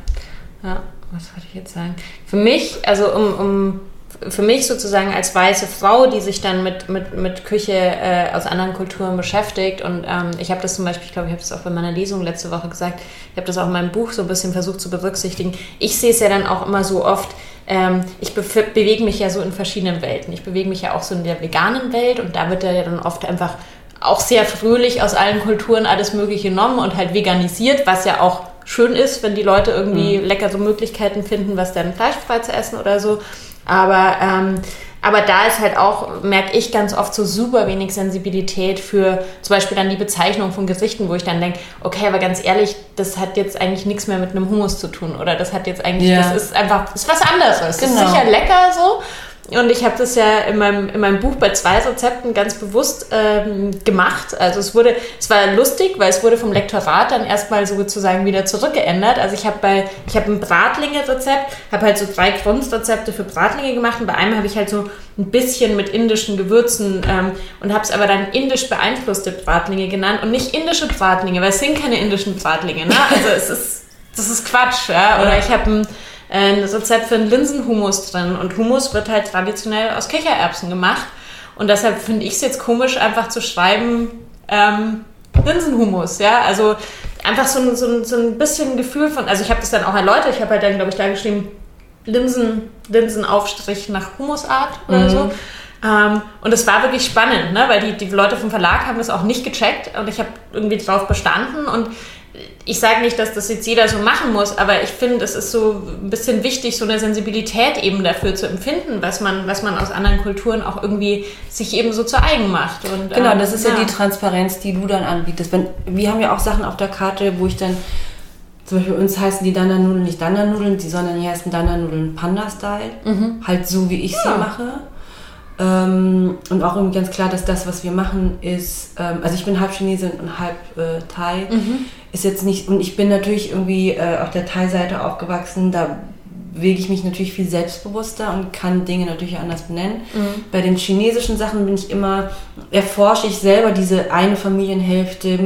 ja. Was wollte ich jetzt sagen? Für mich, also um, um für mich sozusagen als weiße Frau, die sich dann mit, mit, mit Küche äh, aus anderen Kulturen beschäftigt. Und ähm, ich habe das zum Beispiel, ich glaube, ich habe das auch bei meiner Lesung letzte Woche gesagt, ich habe das auch in meinem Buch so ein bisschen versucht zu berücksichtigen. Ich sehe es ja dann auch immer so oft, ähm, ich be bewege mich ja so in verschiedenen Welten. Ich bewege mich ja auch so in der veganen Welt und da wird ja dann oft einfach auch sehr fröhlich aus allen Kulturen alles Mögliche genommen und halt veganisiert, was ja auch schön ist, wenn die Leute irgendwie mhm. lecker so Möglichkeiten finden, was dann fleischfrei zu essen oder so. Aber, ähm, aber da ist halt auch, merke ich ganz oft so super wenig Sensibilität für zum Beispiel dann die Bezeichnung von Gerichten, wo ich dann denke, okay, aber ganz ehrlich, das hat jetzt eigentlich nichts mehr mit einem Hummus zu tun oder das hat jetzt eigentlich, ja. das ist einfach, das ist was anderes. Genau. Das ist sicher lecker so, und ich habe das ja in meinem, in meinem Buch bei zwei Rezepten ganz bewusst ähm, gemacht. Also es wurde, es war lustig, weil es wurde vom Lektorat dann erstmal sozusagen wieder zurückgeändert. Also ich habe bei, ich habe ein Bratlinge-Rezept, habe halt so drei Grundrezepte für Bratlinge gemacht und bei einem habe ich halt so ein bisschen mit indischen Gewürzen ähm, und habe es aber dann indisch beeinflusste Bratlinge genannt und nicht indische Bratlinge, weil es sind keine indischen Bratlinge. Ne? Also es ist, das ist Quatsch. Ja? Oder ich habe ein ein Rezept für einen Linsenhumus drin. Und Humus wird halt traditionell aus Kichererbsen gemacht. Und deshalb finde ich es jetzt komisch, einfach zu schreiben, ähm, Linsenhumus, ja. Also einfach so, so, so ein bisschen Gefühl von, also ich habe das dann auch erläutert, ich habe halt dann, glaube ich, da geschrieben, Linsen, Linsenaufstrich nach Humusart oder mhm. so. Ähm, und es war wirklich spannend, ne? weil die, die Leute vom Verlag haben das auch nicht gecheckt und ich habe irgendwie drauf bestanden und ich sage nicht, dass das jetzt jeder so machen muss, aber ich finde, es ist so ein bisschen wichtig, so eine Sensibilität eben dafür zu empfinden, was man, was man aus anderen Kulturen auch irgendwie sich eben so zu eigen macht. Und, genau, ähm, das ist ja. ja. die Transparenz, die du dann anbietest. Wenn, wir haben ja auch Sachen auf der Karte, wo ich dann, zum Beispiel uns heißen die Dana-Nudeln nicht Dana-Nudeln, sondern die heißen Dana-Nudeln Panda-Style. Mhm. Halt so, wie ich ja. sie mache. Ähm, und auch irgendwie ganz klar, dass das, was wir machen, ist, ähm, also ich bin halb Chinesin und halb äh, Thai, mhm. Ist jetzt nicht, und ich bin natürlich irgendwie äh, auf der Thai-Seite aufgewachsen, da wege ich mich natürlich viel selbstbewusster und kann Dinge natürlich anders benennen. Mhm. Bei den chinesischen Sachen bin ich immer, erforsche ich selber diese eine Familienhälfte,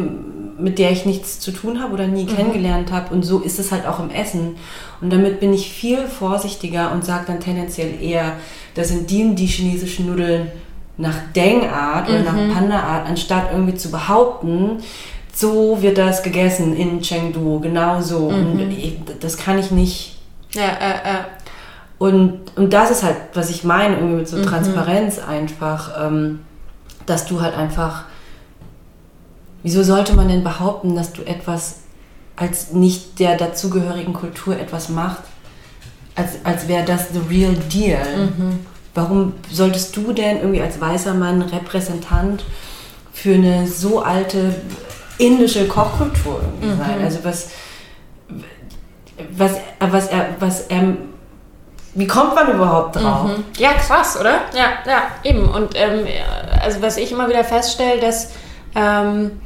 mit der ich nichts zu tun habe oder nie mhm. kennengelernt habe. Und so ist es halt auch im Essen. Und damit bin ich viel vorsichtiger und sage dann tendenziell eher, da sind die die chinesischen Nudeln nach Deng-Art oder nach mhm. Panda-Art, anstatt irgendwie zu behaupten, so wird das gegessen in Chengdu, genau so. Mhm. Und das kann ich nicht. Ja, äh, äh. Und, und das ist halt, was ich meine, irgendwie mit so mhm. Transparenz einfach, ähm, dass du halt einfach, wieso sollte man denn behaupten, dass du etwas als nicht der dazugehörigen Kultur etwas macht, als, als wäre das the real deal. Mhm. Warum solltest du denn irgendwie als weißer Mann Repräsentant für eine so alte indische Kochkultur mhm. sein? Also was, was, was er, was er, wie kommt man überhaupt drauf? Mhm. Ja, krass, oder? Ja, ja, eben. Und ähm, also was ich immer wieder feststelle, dass ähm,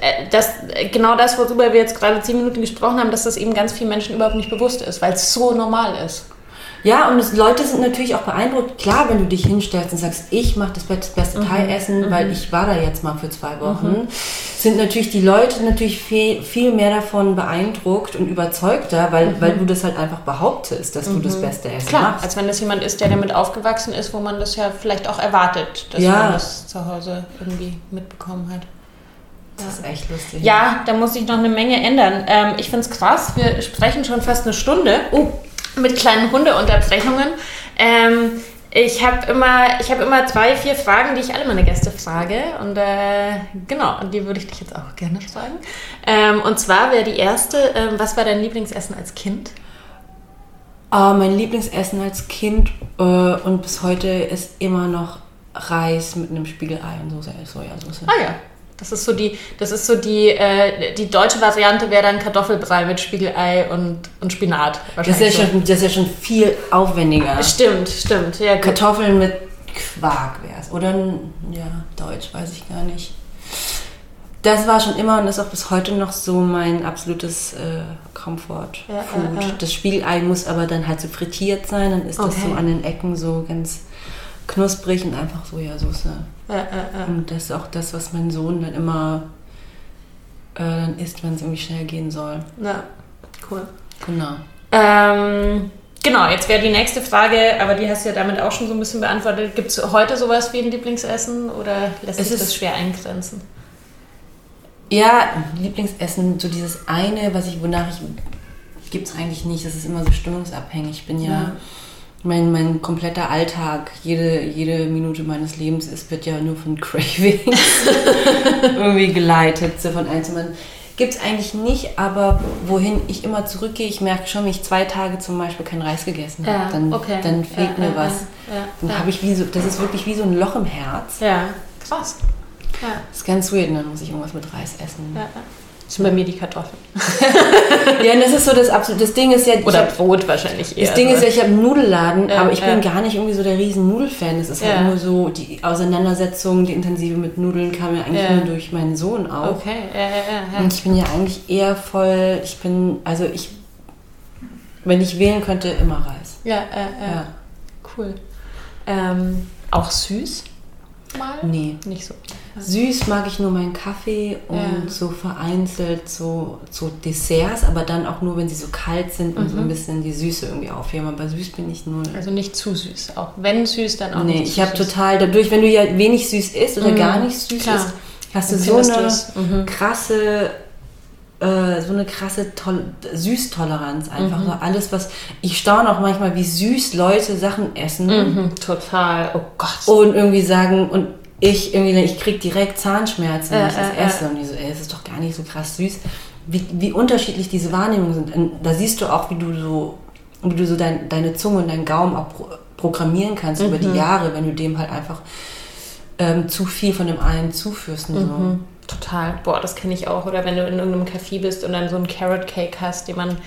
äh, das, genau das, worüber wir jetzt gerade zehn Minuten gesprochen haben, dass das eben ganz vielen Menschen überhaupt nicht bewusst ist, weil es so normal ist. Ja, und es, Leute sind natürlich auch beeindruckt. Klar, wenn du dich hinstellst und sagst, ich mache das beste mhm. Thai-Essen, mhm. weil ich war da jetzt mal für zwei Wochen, mhm. sind natürlich die Leute natürlich viel, viel mehr davon beeindruckt und überzeugter, weil, mhm. weil du das halt einfach behauptest, dass du das beste Essen Klar, machst. als wenn das jemand ist, der damit aufgewachsen ist, wo man das ja vielleicht auch erwartet, dass ja. man das zu Hause irgendwie mitbekommen hat. Das ist echt lustig. Ja, da muss ich noch eine Menge ändern. Ähm, ich finde es krass, wir sprechen schon fast eine Stunde oh, mit kleinen Hundeunterbrechungen. Ähm, ich habe immer, hab immer drei, vier Fragen, die ich alle meine Gäste frage. Und äh, genau, und die würde ich dich jetzt auch gerne fragen. Ähm, und zwar wäre die erste, ähm, was war dein Lieblingsessen als Kind? Uh, mein Lieblingsessen als Kind uh, und bis heute ist immer noch Reis mit einem Spiegelei und Sojasauce. Ah ja, das ist so die, das ist so die, äh, die deutsche Variante wäre dann Kartoffelbrei mit Spiegelei und, und Spinat. Das ist, ja so. schon, das ist ja schon viel aufwendiger. Stimmt, stimmt. Ja, Kartoffeln mit Quark wäre es. Oder ja, Deutsch, weiß ich gar nicht. Das war schon immer und ist auch bis heute noch so mein absolutes äh, Comfort-Food. Ja, ja, das Spiegelei muss aber dann halt so frittiert sein, dann ist okay. das so an den Ecken so ganz knusprig und einfach Sojasauce. Ja, ja, ja. Und das ist auch das, was mein Sohn dann immer äh, dann isst, wenn es irgendwie schnell gehen soll. Ja, cool. Genau. Ähm, Genau, jetzt wäre die nächste Frage, aber die hast du ja damit auch schon so ein bisschen beantwortet. Gibt es heute sowas wie ein Lieblingsessen oder lässt Es sich das schwer eingrenzen? Ja, Lieblingsessen, so dieses eine, was ich, wonach ich, gibt es eigentlich nicht. Das ist immer so stimmungsabhängig. Ich bin ja, Ja. Mein, mein kompletter Alltag, jede, jede Minute meines Lebens ist, wird ja nur von Cravings irgendwie geleitet, so von anderen. Gibt es eigentlich nicht, aber wohin ich immer zurückgehe, ich merke schon, wenn ich zwei Tage zum Beispiel kein Reis gegessen habe, dann, dann fehlt Ja, mir ja, was. Ja, ja, Dann ja. habe ich wie so, das ist wirklich wie so ein Loch im Herz. Ja, krass. Ja, Das ist ganz weird, dann muss ich irgendwas mit Reis essen. ja, ja. Das sind bei mir die Kartoffeln. Ja, und das ist so das absolute. Das Ding ist ja, Oder hab, Brot wahrscheinlich eher. das Ding ist ja, ne? ich habe einen Nudelladen, Ja, aber ich bin ja. gar nicht irgendwie so der riesen Nudelfan. Es ist Ja. halt nur so, die Auseinandersetzung, die intensive mit Nudeln kam ja eigentlich nur durch meinen Sohn auf. Okay, ja, ja, ja. Und ich bin ja eigentlich eher voll, ich bin, also ich, wenn ich wählen könnte, immer Reis. Ja, ja, ja. Ja. Cool. Ähm, auch süß? Mal? Nee. Nicht so. Süß mag ich nur meinen Kaffee und Ja. so vereinzelt so, so Desserts, aber dann auch nur, wenn sie so kalt sind und so Mhm. ein bisschen die Süße irgendwie aufheben. Aber süß bin ich nur. Also nicht zu süß. Auch wenn süß, dann auch Nee, nicht ich zu habe total, dadurch, wenn du ja wenig süß isst oder Mhm, gar nicht süß klar. isst, hast du so eine. Mhm. krasse, äh, so eine krasse Tol Süßtoleranz einfach. Mhm. So alles, was, ich staune auch manchmal, wie süß Leute Sachen essen Mhm, total. Oh Gott. und irgendwie sagen, und ich irgendwie, ich krieg direkt Zahnschmerzen, wenn ich das esse. Und die so, ey, es ist doch gar nicht so krass süß. Wie, wie unterschiedlich diese Wahrnehmungen sind. Und da siehst du auch, wie du so, wie du so dein, deine Zunge und deinen Gaumen auch pro, programmieren kannst über Mhm. die Jahre, wenn du dem halt einfach ähm, zu viel von dem einen zuführst. Und so. Mhm. Total. Boah, das kenne ich auch. Oder wenn du in irgendeinem Café bist und dann so einen Carrot Cake hast, den man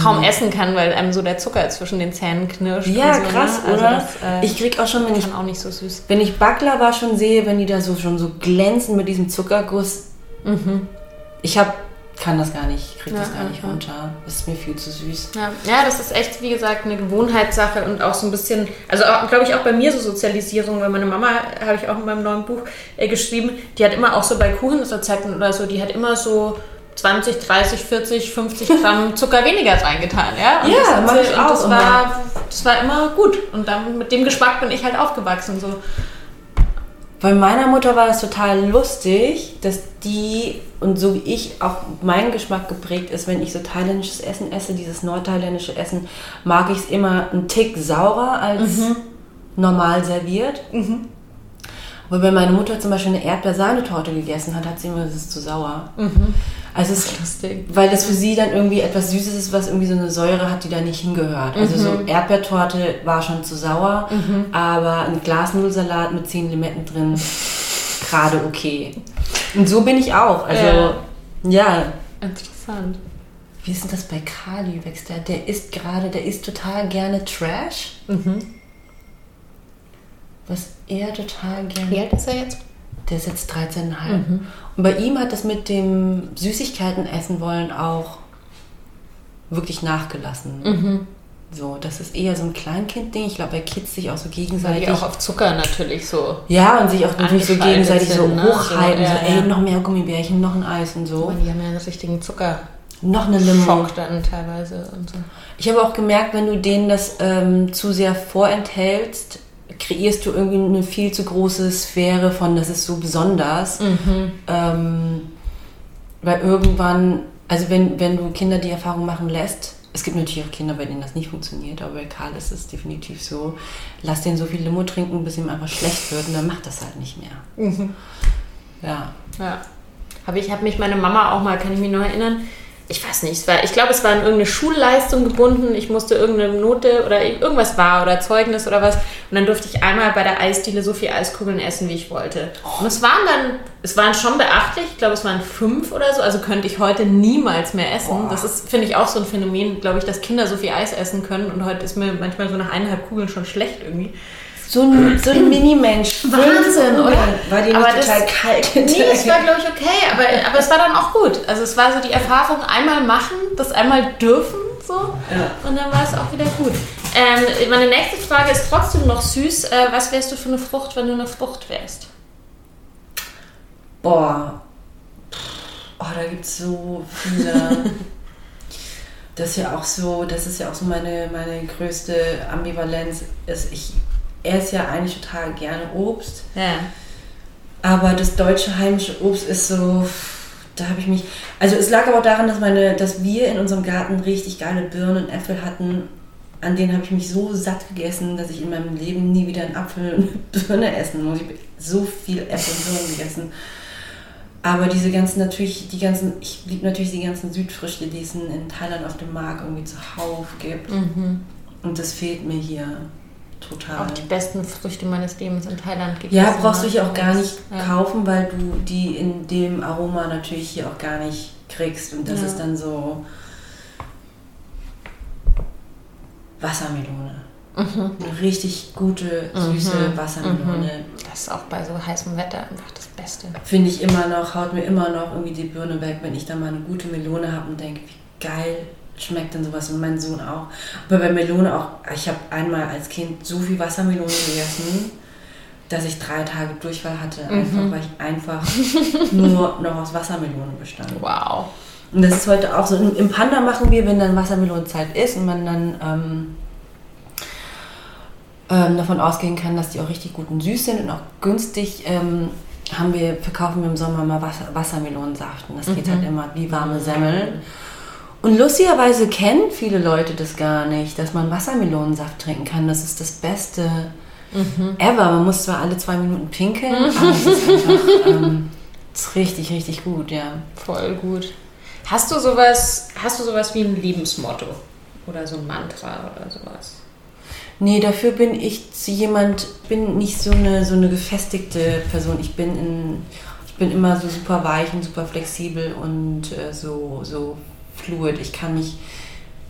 kaum Mhm. essen kann, weil einem so der Zucker zwischen den Zähnen knirscht. Ja, so, krass, ne? Also oder? Das, äh, ich krieg auch schon, wenn ich, auch nicht so süß. wenn ich Baklava schon sehe, wenn die da so schon so glänzen mit diesem Zuckerguss. Ich hab, kann das gar nicht, krieg das Ja, gar ja, nicht runter. Das ist mir viel zu süß. Ja, ja, das ist echt, wie gesagt, eine Gewohnheitssache und auch so ein bisschen, also glaube ich auch bei mir so Sozialisierung, weil meine Mama, habe ich auch in meinem neuen Buch äh, geschrieben, die hat immer auch so bei Kuchenrezepten oder so, die hat immer so 20, 30, 40, 50 Gramm Zucker weniger reingetan, ja? Und Ja, das, mach ich und das auch war, das war immer gut und dann mit dem Geschmack bin ich halt aufgewachsen, so. Bei meiner Mutter war das total lustig, dass die und so wie ich auch mein Geschmack geprägt ist, wenn ich so thailändisches Essen esse, dieses nordthailändische Essen, mag ich es immer einen Tick saurer als normal serviert. Aber wenn meine Mutter zum Beispiel eine Erdbeersahnetorte gegessen hat, hat sie immer, das ist zu sauer. Also es Lustig. weil das für sie dann irgendwie etwas Süßes ist, was irgendwie so eine Säure hat, die da nicht hingehört. Also so Erdbeertorte war schon zu sauer, aber ein Glas Nudelsalat mit zehn Limetten drin, gerade okay. Und so bin ich auch. Also Ja. ja, Interessant. wie ist denn das bei Kali wächst der? Der isst gerade, der isst total gerne Trash. Was er total gerne. Wie alt ist er jetzt? Der ist jetzt 13,5. Und bei ihm hat das mit dem Süßigkeiten essen wollen auch wirklich nachgelassen. So, das ist eher so ein Kleinkind-Ding. Ich glaube, bei Kids sich auch so Weil gegenseitig. die auch auf Zucker natürlich so. ja, und sich auch natürlich so gegenseitig so sind, ne? hochhalten. So, So, ja, ey, ja. noch mehr Gummibärchen, noch ein Eis und so. Aber die haben ja einen richtigen Zuckerschock Noch eine Limo. dann teilweise und so. Ich habe auch gemerkt, wenn du denen das ähm, zu sehr vorenthältst, kreierst du irgendwie eine viel zu große Sphäre von, das ist so besonders. Ähm, weil irgendwann, also wenn, wenn du Kinder die Erfahrung machen lässt, es gibt natürlich auch Kinder, bei denen das nicht funktioniert, aber bei Karl ist es definitiv so, lass den so viel Limo trinken, bis ihm einfach schlecht wird und dann macht das halt nicht mehr. Ja. Ja. Aber ich habe mich meine Mama auch mal, kann ich mich noch erinnern, ich weiß nicht, es war, ich glaube, es war an irgendeine Schulleistung gebunden. Ich musste irgendeine Note oder irgendwas war oder Zeugnis oder was. Und dann durfte ich einmal bei der Eisdiele so viel Eiskugeln essen, wie ich wollte. Und es waren dann, es waren schon beachtlich. Ich glaube, es waren fünf oder so. Also könnte ich heute niemals mehr essen. Das ist, finde ich, auch so ein Phänomen, glaube ich, dass Kinder so viel Eis essen können. Und heute ist mir manchmal so nach eineinhalb Kugeln schon schlecht irgendwie. So ein, so ein Mini-Mensch. Wahnsinn, oder? War die nicht Aber das- total kalt Nee, es war, glaube ich, okay, aber, aber es war dann auch gut. Also es war so die Erfahrung, einmal machen, das einmal dürfen, so, und dann war es auch wieder gut. Ähm, meine nächste Frage ist trotzdem noch süß. Äh, was wärst du für eine Frucht, wenn du eine Frucht wärst? Boah. Oh, da gibt es so viele. das ist ja auch so, das ist ja auch so meine, meine größte Ambivalenz. Ist ich esse ja eigentlich total gerne Obst. Ja. Aber das deutsche heimische Obst ist so, da habe ich mich. Also es lag aber auch daran, dass meine, dass wir in unserem Garten richtig geile Birnen und Äpfel hatten. An denen habe ich mich so satt gegessen, dass ich in meinem Leben nie wieder einen Apfel und eine Birne essen muss. Ich habe so viel Äpfel und Birnen gegessen. Aber diese ganzen natürlich, die ganzen, ich liebe natürlich die ganzen Südfrüchte, die es in Thailand auf dem Markt irgendwie zuhauf gibt. Mhm. Und das fehlt mir hier total. Auch die besten Früchte meines Lebens in Thailand gegessen. Ja, brauchst du hier auch gar nicht Ja. kaufen, weil du die in dem Aroma natürlich hier auch gar nicht kriegst. Und das Ja. ist dann so Wassermelone. Mhm. Eine richtig gute, süße Wassermelone. Das ist auch bei so heißem Wetter einfach das Beste. Finde ich immer noch, haut mir immer noch irgendwie die Birne weg, wenn ich dann mal eine gute Melone habe und denke, wie geil schmeckt denn sowas und mein Sohn auch. Aber bei Melone auch, ich habe einmal als Kind so viel Wassermelone gegessen, dass ich drei Tage Durchfall hatte, einfach, weil ich einfach nur noch aus Wassermelone bestand. Wow. Und das ist heute auch so. Im Panda machen wir, wenn dann Wassermelonenzeit ist und man dann ähm, ähm, davon ausgehen kann, dass die auch richtig gut und süß sind und auch günstig, ähm, haben wir, verkaufen wir im Sommer mal Wasser, Wassermelonensaft. Und das geht halt immer wie warme Semmeln. Und lustigerweise kennen viele Leute das gar nicht, dass man Wassermelonensaft trinken kann. Das ist das Beste ever. Man muss zwar alle zwei Minuten pinkeln, aber es ist einfach ähm, ist richtig, richtig gut, ja. Voll gut. Hast du sowas, hast du sowas wie ein Lebensmotto? Oder so ein Mantra oder sowas? Nee, dafür bin ich jemand, bin nicht so eine, so eine gefestigte Person. Ich bin, in, ich bin immer so super weich und super flexibel und äh, so, so fluid. Ich kann mich,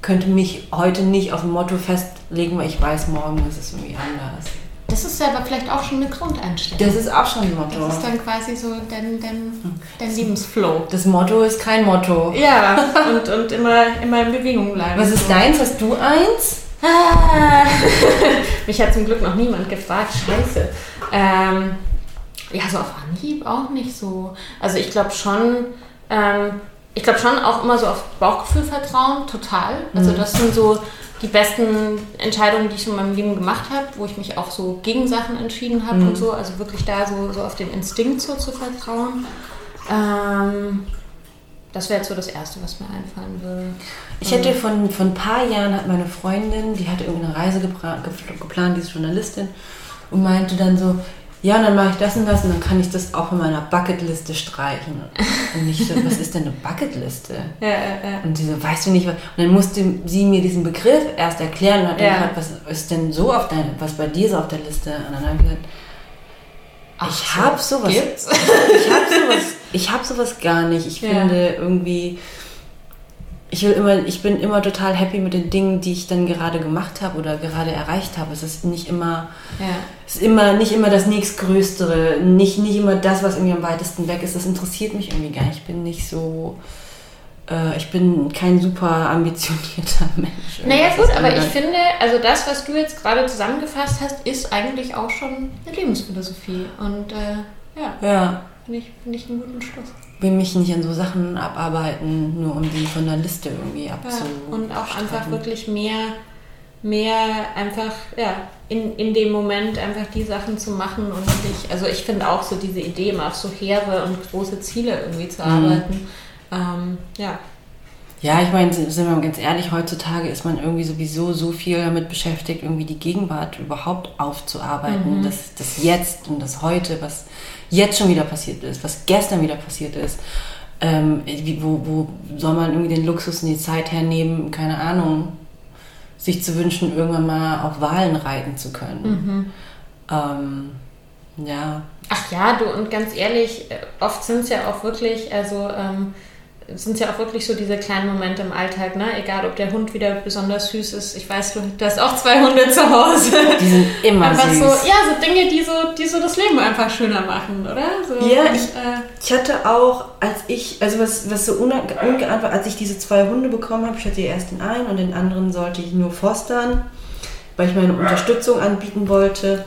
könnte mich heute nicht auf ein Motto festlegen, weil ich weiß, morgen ist es irgendwie anders. Das ist aber vielleicht auch schon eine Grundeinstellung. Das ist auch schon ein Motto. Das ist dann quasi so dein, dein, dein Lebensflow. Das Motto ist kein Motto. Ja, und, und immer, immer in Bewegung bleiben. Was ist deins? Hast du eins? Ah. Mich hat zum Glück noch niemand gefragt. Scheiße. Ähm, ja, so auf Anhieb auch nicht so. Also ich glaube schon, ähm, ich glaube schon auch immer so auf Bauchgefühl vertrauen, total. Also das sind so die besten Entscheidungen, die ich in meinem Leben gemacht habe, wo ich mich auch so gegen Sachen entschieden habe und so. Also wirklich da so, so auf den Instinkt so zu vertrauen. Ähm, das wäre jetzt so das Erste, was mir einfallen würde. Ich hätte von, von ein paar Jahren hat meine Freundin, die hatte irgendeine Reise geplant, die ist Journalistin, und meinte dann so, ja, und dann mache ich das und das und dann kann ich das auch von meiner Bucketliste streichen. Und ich so, was ist denn eine Bucketliste? Ja, ja, ja. Und sie so, weißt du nicht, was? Und dann musste sie mir diesen Begriff erst erklären und hat dann Ja. gefragt, was ist denn so auf deine, was bei dir so auf der Liste? Und dann habe ich gesagt, ich so, habe sowas. gibt's? Ich habe sowas, ich hab sowas gar nicht. Ich Ja. finde irgendwie, ich will immer, ich bin immer total happy mit den Dingen, die ich dann gerade gemacht habe oder gerade erreicht habe. Es ist nicht immer, Ja. es ist immer nicht immer das nächstgrößere, nicht, nicht immer das, was irgendwie am weitesten weg ist. Das interessiert mich irgendwie gar nicht. Ich bin nicht so, äh, ich bin kein super ambitionierter Mensch. Naja gut, aber ich finde, also das, was du jetzt gerade zusammengefasst hast, ist eigentlich auch schon eine Lebensphilosophie. Und äh, ja, Ja, finde ich, find ich einen guten Schluss. Will mich nicht an so Sachen abarbeiten, nur um die von der Liste irgendwie Ja, abzu. und auch einfach wirklich mehr, mehr einfach, ja, in, in dem Moment einfach die Sachen zu machen und nicht, also ich finde auch so diese Idee, immer auf so hehre und große Ziele irgendwie zu arbeiten. Ähm, ja. Ja, ich meine, sind wir mal ganz ehrlich, heutzutage ist man irgendwie sowieso so viel damit beschäftigt, irgendwie die Gegenwart überhaupt aufzuarbeiten. Das, das Jetzt und das Heute, was jetzt schon wieder passiert ist, was gestern wieder passiert ist. Ähm, wo, wo soll man irgendwie den Luxus und die Zeit hernehmen, keine Ahnung, sich zu wünschen, irgendwann mal auf Wahlen reiten zu können. Ähm, ja, Ach ja, du, und ganz ehrlich, äh, oft sind es ja auch wirklich, also ähm, sind ja auch wirklich so diese kleinen Momente im Alltag, ne? Egal, ob der Hund wieder besonders süß ist. Ich weiß, du, du hast auch zwei Hunde zu Hause. die sind immer einfach süß. so, ja, so Dinge, die so, die so das Leben einfach schöner machen, oder? So, Ja, und, ich- äh, Ich hatte auch, als ich, also was, was so unge- ungeahnt war, als ich diese zwei Hunde bekommen habe, ich hatte erst den einen und den anderen sollte ich nur fostern, weil ich meine Unterstützung anbieten wollte.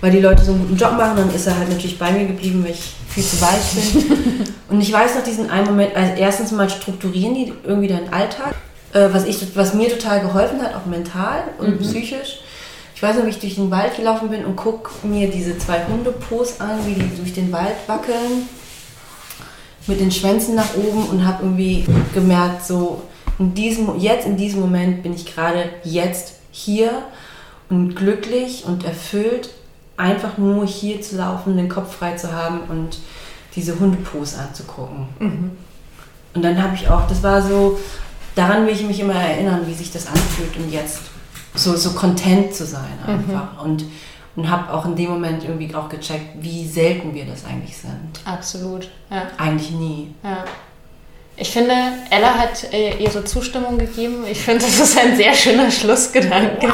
Weil die Leute so einen guten Job machen, dann ist er halt natürlich bei mir geblieben, weil ich viel zu weich bin. Und ich weiß noch diesen einen Moment, also erstens mal strukturieren die irgendwie deinen Alltag, äh, was, ich, was mir total geholfen hat, auch mental und mhm. psychisch. Ich weiß noch, wie ich durch den Wald gelaufen bin und gucke mir diese zwei Hundepos an, wie die durch den Wald wackeln, mit den Schwänzen nach oben und habe irgendwie gemerkt, so in diesem, jetzt in diesem Moment bin ich gerade jetzt hier und glücklich und erfüllt, einfach nur hier zu laufen, den Kopf frei zu haben und diese Hundepose anzugucken. Mhm. Und dann habe ich auch, das war so, daran will ich mich immer erinnern, wie sich das anfühlt und jetzt so, so content zu sein einfach. Mhm. Und, und habe auch in dem Moment irgendwie auch gecheckt, wie selten wir das eigentlich sind. Absolut, ja. Eigentlich nie. Ja. Ich finde, Ella hat äh, ihre Zustimmung gegeben. Ich finde, das ist ein sehr schöner Schlussgedanke.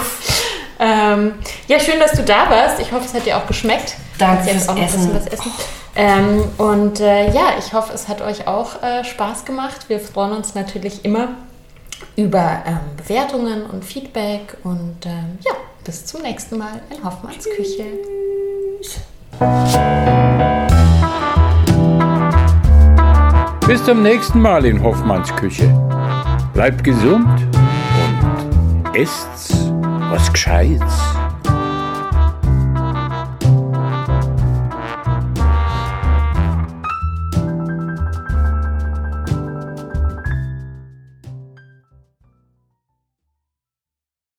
Ähm, ja, schön, dass du da warst. Ich hoffe, es hat dir auch geschmeckt. Danke fürs auch Essen. Das Essen. Ähm, und äh, ja, ich hoffe, es hat euch auch äh, Spaß gemacht. Wir freuen uns natürlich immer über ähm, Bewertungen und Feedback. Und ähm, ja, bis zum nächsten Mal in Hoffmanns Küche. Bis zum nächsten Mal in Hoffmanns Küche. Bleibt gesund und esst was Gescheites.